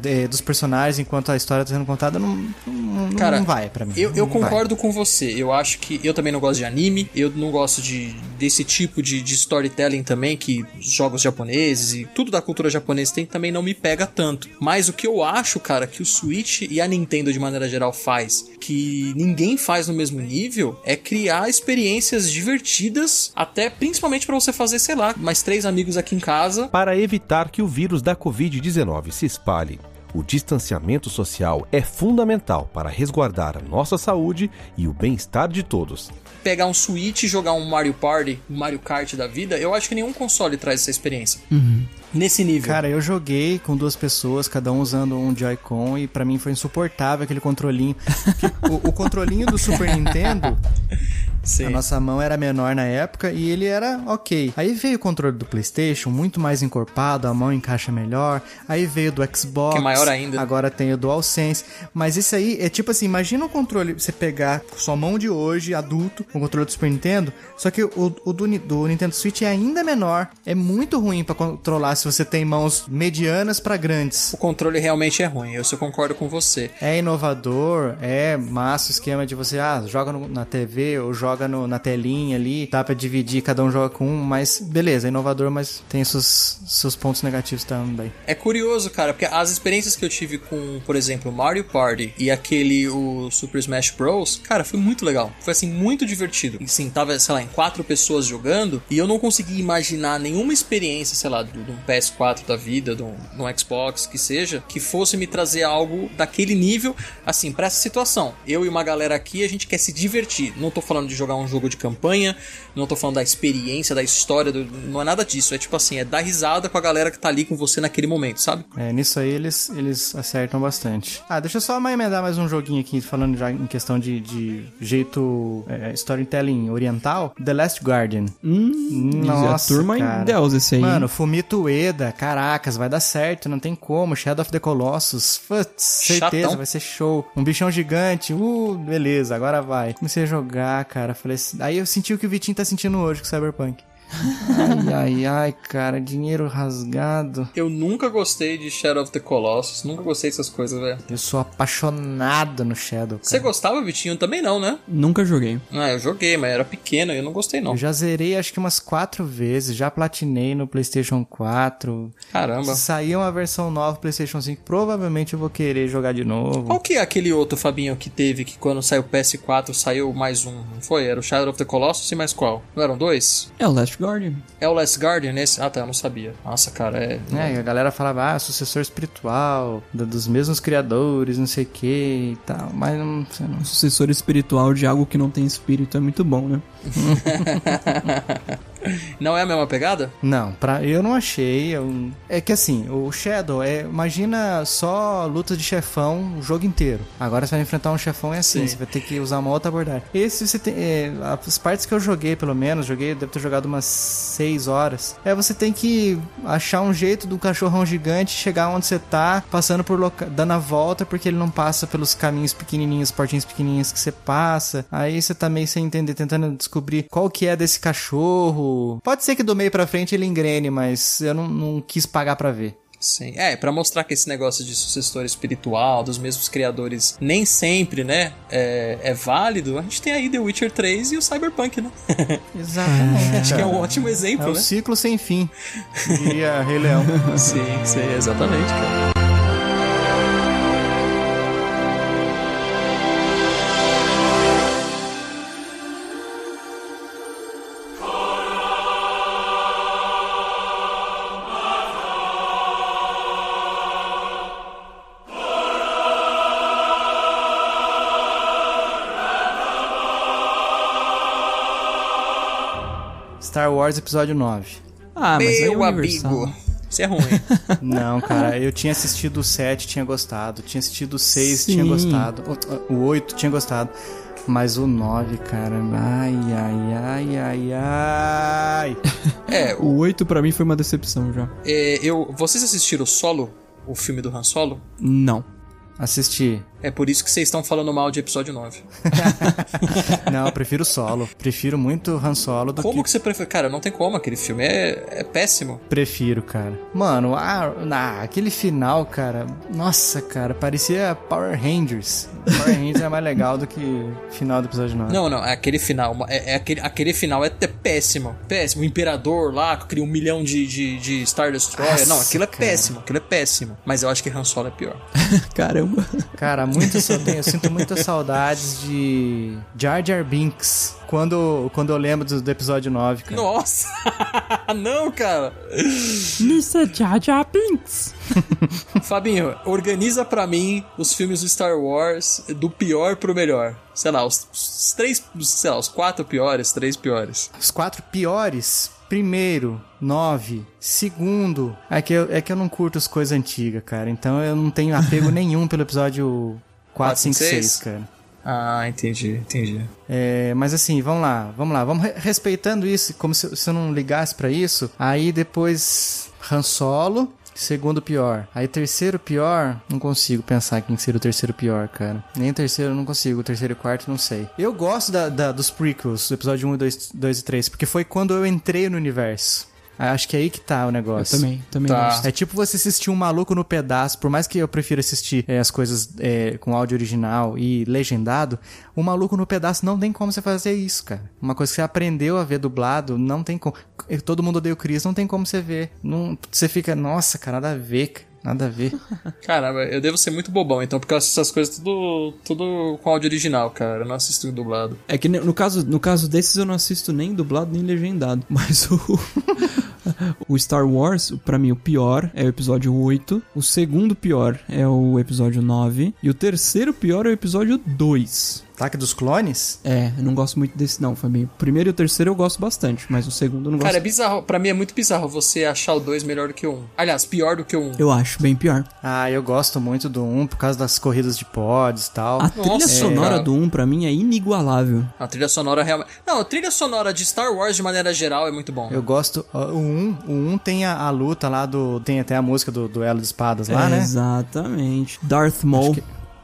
de- dos personagens enquanto a história tá sendo contada, não, não, Cara, não vai pra mim. Eu, eu não vai. concordo com você. Eu acho que eu também não gosto de anime. Eu não gosto de desse tipo de, de storytelling também que os jogos japoneses e tudo da cultura japonesa tem também não me pega tanto. Mas o que eu acho, cara, que o Switch e a Nintendo de maneira geral faz, que ninguém faz no mesmo nível, é criar experiências divertidas, até principalmente pra você fazer, sei lá, mais três amigos aqui em casa. Para evitar que o vírus da Covid-19 se espalhe, o distanciamento social é fundamental para resguardar a nossa saúde e o bem-estar de todos. Pegar um Switch e jogar um Mario Party, um Mario Kart da vida, eu acho que nenhum console traz essa experiência. Nesse nível. Cara, eu joguei com duas pessoas, cada um usando um Joy-Con, e pra mim foi insuportável aquele controlinho. O, o controlinho do Super Nintendo, Sim. a nossa mão era menor na época e ele era ok. Aí veio o controle do PlayStation, muito mais encorpado, a mão encaixa melhor. Aí veio do Xbox. Que é maior ainda. Agora tem o DualSense. Mas esse aí é tipo assim: imagina o controle, você pegar com sua mão de hoje, adulto, com o controle do Super Nintendo. Só que o, o do, do Nintendo Switch é ainda menor. É muito ruim pra controlar se você tem mãos medianas pra grandes. O controle realmente é ruim, eu só concordo com você. É inovador, é massa o esquema de você, ah, joga no- na TV ou joga no- na telinha ali, dá pra dividir, cada um joga com um, mas beleza, é inovador, mas tem seus, seus pontos negativos também. É curioso, cara, porque as experiências que eu tive com, por exemplo, Mario Party e aquele o Super Smash Bros, cara, foi muito legal. Foi assim muito divertido. E sim, tava, sei lá, em quatro pessoas jogando e eu não consegui imaginar nenhuma experiência, sei lá, do, do PS4 da vida, do, do Xbox, que seja, que fosse me trazer algo daquele nível, assim, pra essa situação. Eu e uma galera aqui, a gente quer se divertir. Não tô falando de jogar um jogo de campanha, não tô falando da experiência, da história, do- não é nada disso. É tipo assim, é dar risada com a galera que tá ali com você naquele momento, sabe? É, nisso aí eles, eles acertam bastante. Ah, deixa eu só mais emendar mais um joguinho aqui, falando já em questão de, de jeito é, storytelling oriental. The Last Guardian. Hum, a turma em Deus esse aí. Mano, Fumito Ueda, caracas, vai dar certo, não tem como. Shadow of the Colossus, putz, certeza, Chatão. vai ser show. Um bichão gigante, uh, beleza, agora vai. Comecei a jogar, cara, falei assim- Aí eu senti o que o Vitinho tá sentindo hoje com Cyberpunk. Ai, ai, ai, cara, dinheiro rasgado. Eu nunca gostei de Shadow of the Colossus, nunca gostei dessas coisas, velho. Eu sou apaixonado no Shadow. Você gostava, Vitinho? Também não, né? Nunca joguei. Ah, eu joguei, mas era pequeno e eu não gostei, não. Eu já zerei acho que umas quatro vezes, já platinei no PlayStation 4. Caramba. Se sair uma versão nova do PlayStation 5, provavelmente eu vou querer jogar de novo. Qual que é aquele outro, Fabinho, que teve que quando saiu o PS4 saiu mais um? Não foi? Era o Shadow of the Colossus e mais qual? Não eram dois? É o Last Guardian. É o Last Guardian esse? Ah, tá, eu não sabia. Nossa, cara, é. É, e a galera falava, ah, sucessor espiritual, dos mesmos criadores, não sei o que e tal, mas não sei não. Um sucessor espiritual de algo que não tem espírito é muito bom, né? Não é a mesma pegada? Não, pra, eu não achei. eu- é que assim, o Shadow é. Imagina só luta de chefão o jogo inteiro. Agora você vai enfrentar um chefão é assim, Sim. você vai ter que usar uma outra abordagem. Esse você tem. é, as partes que eu joguei, pelo menos, joguei, devo ter jogado umas 6 horas. É você tem que achar um jeito do cachorrão gigante chegar onde você tá, passando por loca dando a volta, porque ele não passa pelos caminhos pequenininhos, portinhos pequenininhos que você passa. Aí você tá meio sem entender, tentando descobrir qual que é desse cachorro. Pode ser que do meio pra frente ele engrene, mas eu não, não quis pagar pra ver. Sim. É, pra mostrar que esse negócio de sucessor espiritual, dos mesmos criadores, nem sempre, né, é, é válido, a gente tem aí The Witcher 3 e o Cyberpunk, né? Exatamente. Acho que é um ótimo exemplo, É o né? ciclo sem fim. Diria Rei Leão. sim, sim, exatamente, cara. Star Wars Episódio 9. Ah, mas aí é Meu universal. amigo. Isso é ruim. Não, cara, eu tinha assistido o 7, tinha gostado. Tinha assistido o 6, Sim. tinha gostado. O, o 8, tinha gostado. Mas o 9, cara, ai, ai, ai, ai, ai. É, O 8 pra mim foi uma decepção já. É, eu, vocês assistiram Solo, o filme do Han Solo? Não. Assisti. É por isso que vocês estão falando mal de episódio 9. Não, eu prefiro solo. Prefiro muito Han Solo do Como que... que você prefere? Cara, não tem como, aquele filme é, é péssimo. Prefiro, cara. Mano, ah, ah, aquele final, cara. Nossa, cara, parecia Power Rangers. Power Rangers é mais legal do que o final do episódio 9. Não, não, é aquele final. É, é aquele, aquele final é, é péssimo. Péssimo. O Imperador lá, que cria um milhão de, de, de Star Destroyer. Nossa, não, aquilo é cara. péssimo. Aquilo é péssimo. Mas eu acho que Han Solo é pior. Caramba. Cara, muito, eu, tenho- eu sinto muitas saudades de Jar Jar Binks. Quando, quando eu lembro do, do episódio 9, cara. Nossa! não, cara! Mr. Jar Jar Binks. Fabinho, organiza pra mim os filmes do Star Wars do pior pro melhor. Sei lá, os, os três, sei lá, os quatro piores, três piores. Os quatro piores. Primeiro, 9. Segundo, é que, eu, é que eu não curto as coisas antigas, cara. Então eu não tenho apego nenhum pelo episódio 4, 5, 6, cara. Ah, entendi, entendi. É, mas assim, vamos lá, vamos lá, vamos re- respeitando isso, como se, se eu não ligasse pra isso. Aí depois Han Solo, segundo pior. Aí terceiro pior, não consigo pensar quem seria o terceiro pior, cara. Nem o terceiro não consigo, o terceiro e quarto não sei. Eu gosto da, da- dos prequels, do episódio 1, 2, 2 e 3, porque foi quando eu entrei no universo. Acho que é aí que tá o Eu negócio. também, também Tá. gosto. É tipo você assistir um maluco no pedaço, por mais que eu prefira assistir é, as coisas é, com áudio original e legendado, o maluco no pedaço não tem como você fazer isso, cara. Uma coisa que você aprendeu a ver dublado, não tem como. Todo mundo odeia o Chris, não tem como você ver. Não, você fica, nossa, cara, nada a ver, cara. Nada a ver. Caramba, eu devo ser muito bobão, então, porque eu assisto essas coisas tudo, tudo com áudio original, cara. Eu não assisto dublado. É que no caso, no caso desses eu não assisto nem dublado nem legendado. Mas o. o Star Wars, pra mim, o pior é o episódio 8. O segundo pior é o episódio 9. E o terceiro pior é o episódio 2. Ataque dos clones? É, eu não gosto muito desse não, Fabinho. O primeiro e o terceiro eu gosto bastante, mas o segundo eu não gosto. Cara, é bizarro. Pra mim é muito bizarro você achar o 2 melhor do que o 1. Um. Aliás, pior do que o 1. Um. Eu acho bem pior. Ah, eu gosto muito do 1 por causa das corridas de pods e tal. A trilha sonora cara. do 1 pra mim é inigualável. A trilha sonora realmente. Não, a trilha sonora de Star Wars de maneira geral é muito bom. Eu gosto. O 1, o 1 tem a, a luta lá do. Tem até a música do duelo de espadas lá, né? Exatamente. Darth Maul.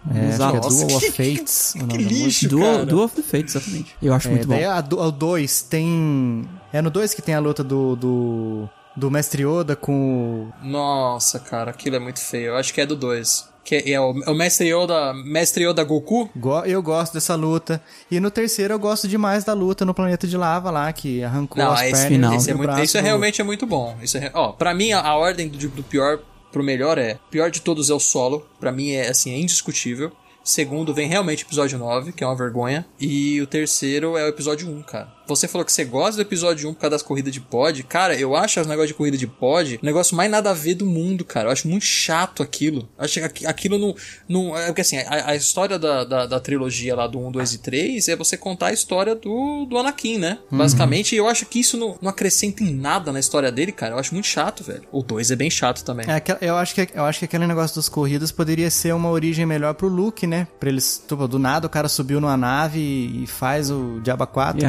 É, acho que é Exato. Duel of Fates. nome da música. lixo, Duel, cara. Duel of the Fates, exatamente. Eu acho É, muito bom. a do- o 2 tem. É no 2 que tem a luta do. do, do Mestre Yoda com o. Nossa, cara, aquilo é muito feio. Eu acho que é do 2. Que é, é o, é o Mestre Yoda. Mestre Yoda Goku? Go- Eu gosto dessa luta. E no terceiro eu gosto demais da luta no planeta de lava lá, que arrancou Não, as esse, pernas final. esse é o muito, braço isso é realmente é muito bom. Isso é, ó, pra mim, a, a ordem do, do pior pro melhor é: o pior de todos é o solo. Pra mim é assim, é indiscutível. Segundo vem realmente o episódio 9, que é uma vergonha. E o terceiro é o episódio 1, cara. Você falou que você gosta do episódio 1 por causa das corridas de pod. Cara, eu acho os negócios de corrida de pod o negócio mais nada a ver do mundo, cara. Eu acho muito chato aquilo. Eu acho que aqu- aquilo não. não é porque assim, a, a história da, da, da trilogia lá do 1, 2 e 3 é você contar a história do, do Anakin, né? Uhum. Basicamente, e eu acho que isso não, não acrescenta em nada na história dele, cara. Eu acho muito chato, velho. O 2 é bem chato também. É, eu, acho que, eu acho que aquele negócio das corridas poderia ser uma origem melhor pro Luke, né? Pra eles, tipo, do nada o cara subiu numa nave e, faz o Diaba 4. E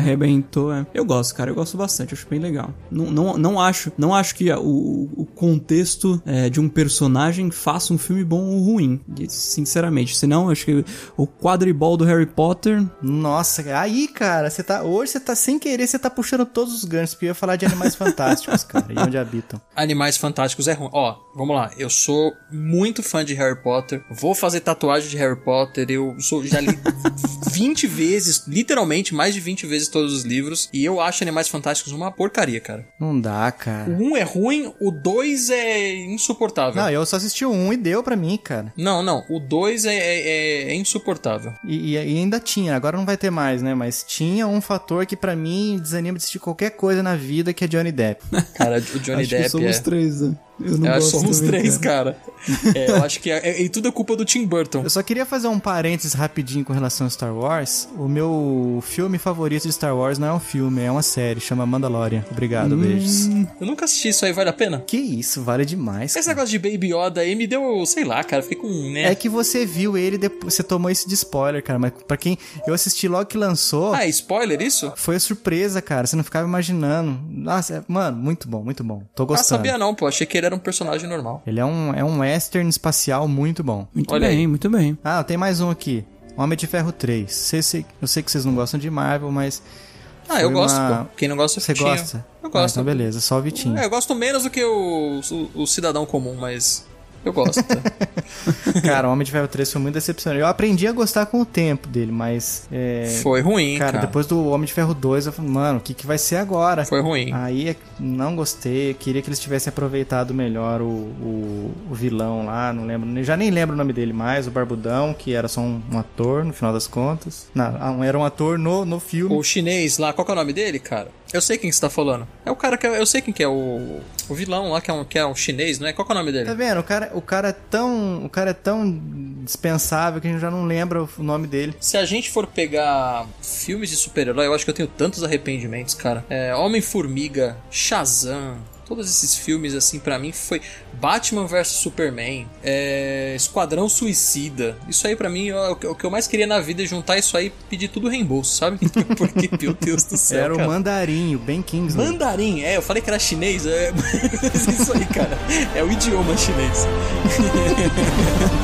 arrebentou, é. Eu gosto, cara, eu gosto bastante, acho bem legal. Não, não, não acho, não acho que o, o contexto é, de um personagem faça um filme bom ou ruim, sinceramente. Senão, acho que o quadribol do Harry Potter. Nossa, aí, cara, você tá. Hoje você tá sem querer, você tá puxando todos os ganchos, porque eu ia falar de animais fantásticos, cara, e onde habitam. Animais Fantásticos é ruim. Ó, vamos lá. Eu sou muito fã de Harry Potter. Vou fazer tatuagem de Harry Potter. Eu sou, já li 20 vezes, literalmente mais de 20 vezes todos os livros. E eu acho Animais Fantásticos uma porcaria, cara. Não dá, cara. O 1 é ruim, o 2 é insuportável. Não, eu só assisti o 1 e deu pra mim, cara. Não, não. O 2 é, é- é insuportável. E, e- ainda tinha, agora não vai ter mais, né? Mas tinha um fator que pra mim desanima de assistir qualquer coisa na vida, que é Johnny Depp. Cara, o Johnny acho que Depp somos é... três, né? Eu não Eu acho que gosto somos também, três, cara. É, eu acho que é, é- e tudo é culpa do Tim Burton. Eu só queria fazer um parênteses rapidinho com relação a Star Wars. O meu filme favorito de Star Wars não é um filme, é uma série, chama Mandalorian. Obrigado, beijos. Eu nunca assisti isso aí, vale a pena? Que isso, vale demais. Esse negócio de Baby Yoda aí me deu, sei lá, cara, fiquei com, né? É que você viu ele depois, você tomou isso de spoiler, cara, mas pra quem eu assisti logo que lançou, Ah, é spoiler isso? foi surpresa, cara, você não ficava imaginando. Nossa, é- mano, muito bom, muito bom. Tô Ah, gostando. sabia não, pô. Achei que ele era um personagem normal. Ele é um, é um western espacial muito bom. Muito Olha bem, aí. muito bem. Ah, tem mais um aqui. Homem de Ferro 3. Sei- sei- eu sei que vocês não gostam de Marvel, mas. Ah, eu foi gosto, uma- pô. Quem não gosta é Você gosta? Eu Ah, gosto. então beleza, só o Vitinho. É, eu gosto menos do que o, o, o cidadão comum, mas eu gosto. Cara, o Homem de Ferro 3 foi muito decepcionante. Eu aprendi a gostar com o tempo dele, mas. é, Foi ruim, Cara, cara. depois do Homem de Ferro 2, eu falei, mano, o que, que vai ser agora? Foi ruim. Aí é- não gostei, queria que eles tivessem aproveitado melhor o, o, o vilão lá, não lembro, já nem lembro o nome dele mais, o Barbudão, que era só um, um ator no final das contas. Não, ah, era um ator no, no filme. O chinês lá, qual que é o nome dele, cara? Eu sei quem você tá falando. É o cara que. é- Eu sei quem que é o. O vilão lá, que é um, que é um chinês, não é? Qual que é o nome dele? Tá vendo? O cara, o cara é tão. O cara é tão dispensável que a gente já não lembra o nome dele. Se a gente for pegar filmes de super-herói, eu acho que eu tenho tantos arrependimentos, cara. É, Homem-Formiga, Shazam, todos esses filmes, assim, pra mim foi Batman vs Superman, é, Esquadrão Suicida. Isso aí, pra mim, ó, o que- eu mais queria na vida é juntar isso aí e pedir tudo reembolso, sabe? Porque, meu Deus do céu. era cara. o Mandarim, o Ben Kingsley. Mandarim, é, eu falei que era chinês, é, mas isso aí, cara, é o idioma chinês.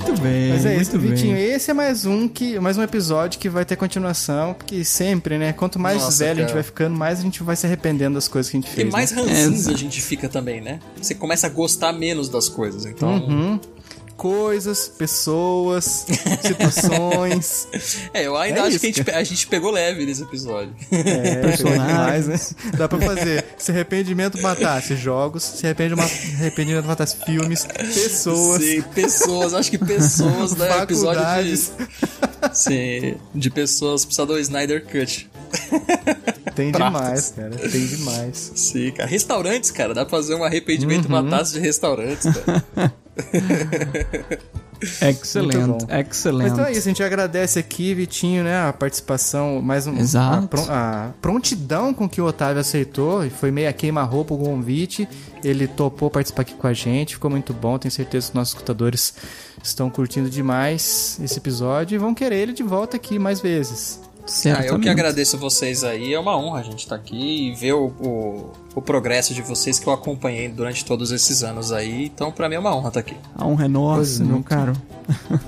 Muito bem. Mas é muito isso, bem. Vitinho. Esse é mais um que, mais um episódio que vai ter continuação, porque sempre, né? Quanto mais Nossa, velho a gente cara. vai ficando, mais a gente vai se arrependendo das coisas que a gente E fez. mais né? ranzinza a gente fica também, né? Você começa a gostar menos das coisas, então... Uhum. Coisas, pessoas, situações. É, eu ainda É acho isso, que a gente, a gente pegou leve nesse episódio. É, Personagens. demais, né? Dá pra fazer. Se arrependimento matasse jogos, se arrepende- arrependimento matasse filmes, pessoas. Sim, pessoas, acho que pessoas, né? Episódio Faculdades. de. Sim, de pessoas precisa do Snyder Cut. Tem Pratos. demais, cara. Tem demais. Sim, cara. Restaurantes, cara. Dá pra fazer um arrependimento Uhum. matasse de restaurantes, cara. Excelente, excelente. Mas então é isso, a gente agradece aqui, Vitinho, né, a participação, mais um, Exato. A, pron- a prontidão com que o Otávio aceitou, e foi meio a queima-roupa o convite, ele topou participar aqui com a gente, ficou muito bom, tenho certeza que os nossos escutadores estão curtindo demais esse episódio e vão querer ele de volta aqui mais vezes. Ah, eu que agradeço vocês aí. É uma honra a gente estar aqui e ver o, o, o progresso de vocês que eu acompanhei durante todos esses anos aí. Então, pra mim é uma honra estar aqui. A honra é nossa, meu caro.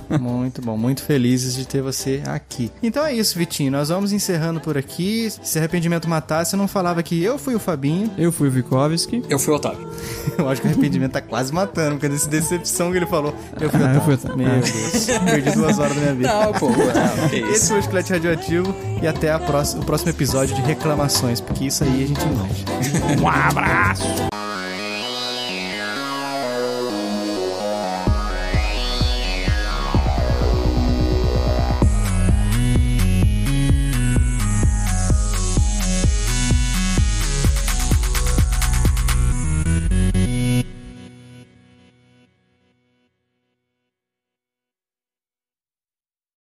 Muito bom, muito felizes de ter você aqui. Então é isso, Vitinho, nós vamos encerrando por aqui. Se arrependimento matasse, eu não falava que eu fui o Fabinho. Eu fui o Vikovski. Eu fui o Otávio. Eu acho que o arrependimento tá quase matando, porque dessa decepção que ele falou. Eu fui Ah, eu Otávio. fui Otávio. Meu Deus, perdi duas horas da minha vida. Não, pô, não, que Esse isso. foi o Chiclete Radioativo. e até a próxima, o próximo episódio de reclamações, porque isso aí a gente não. Um abraço!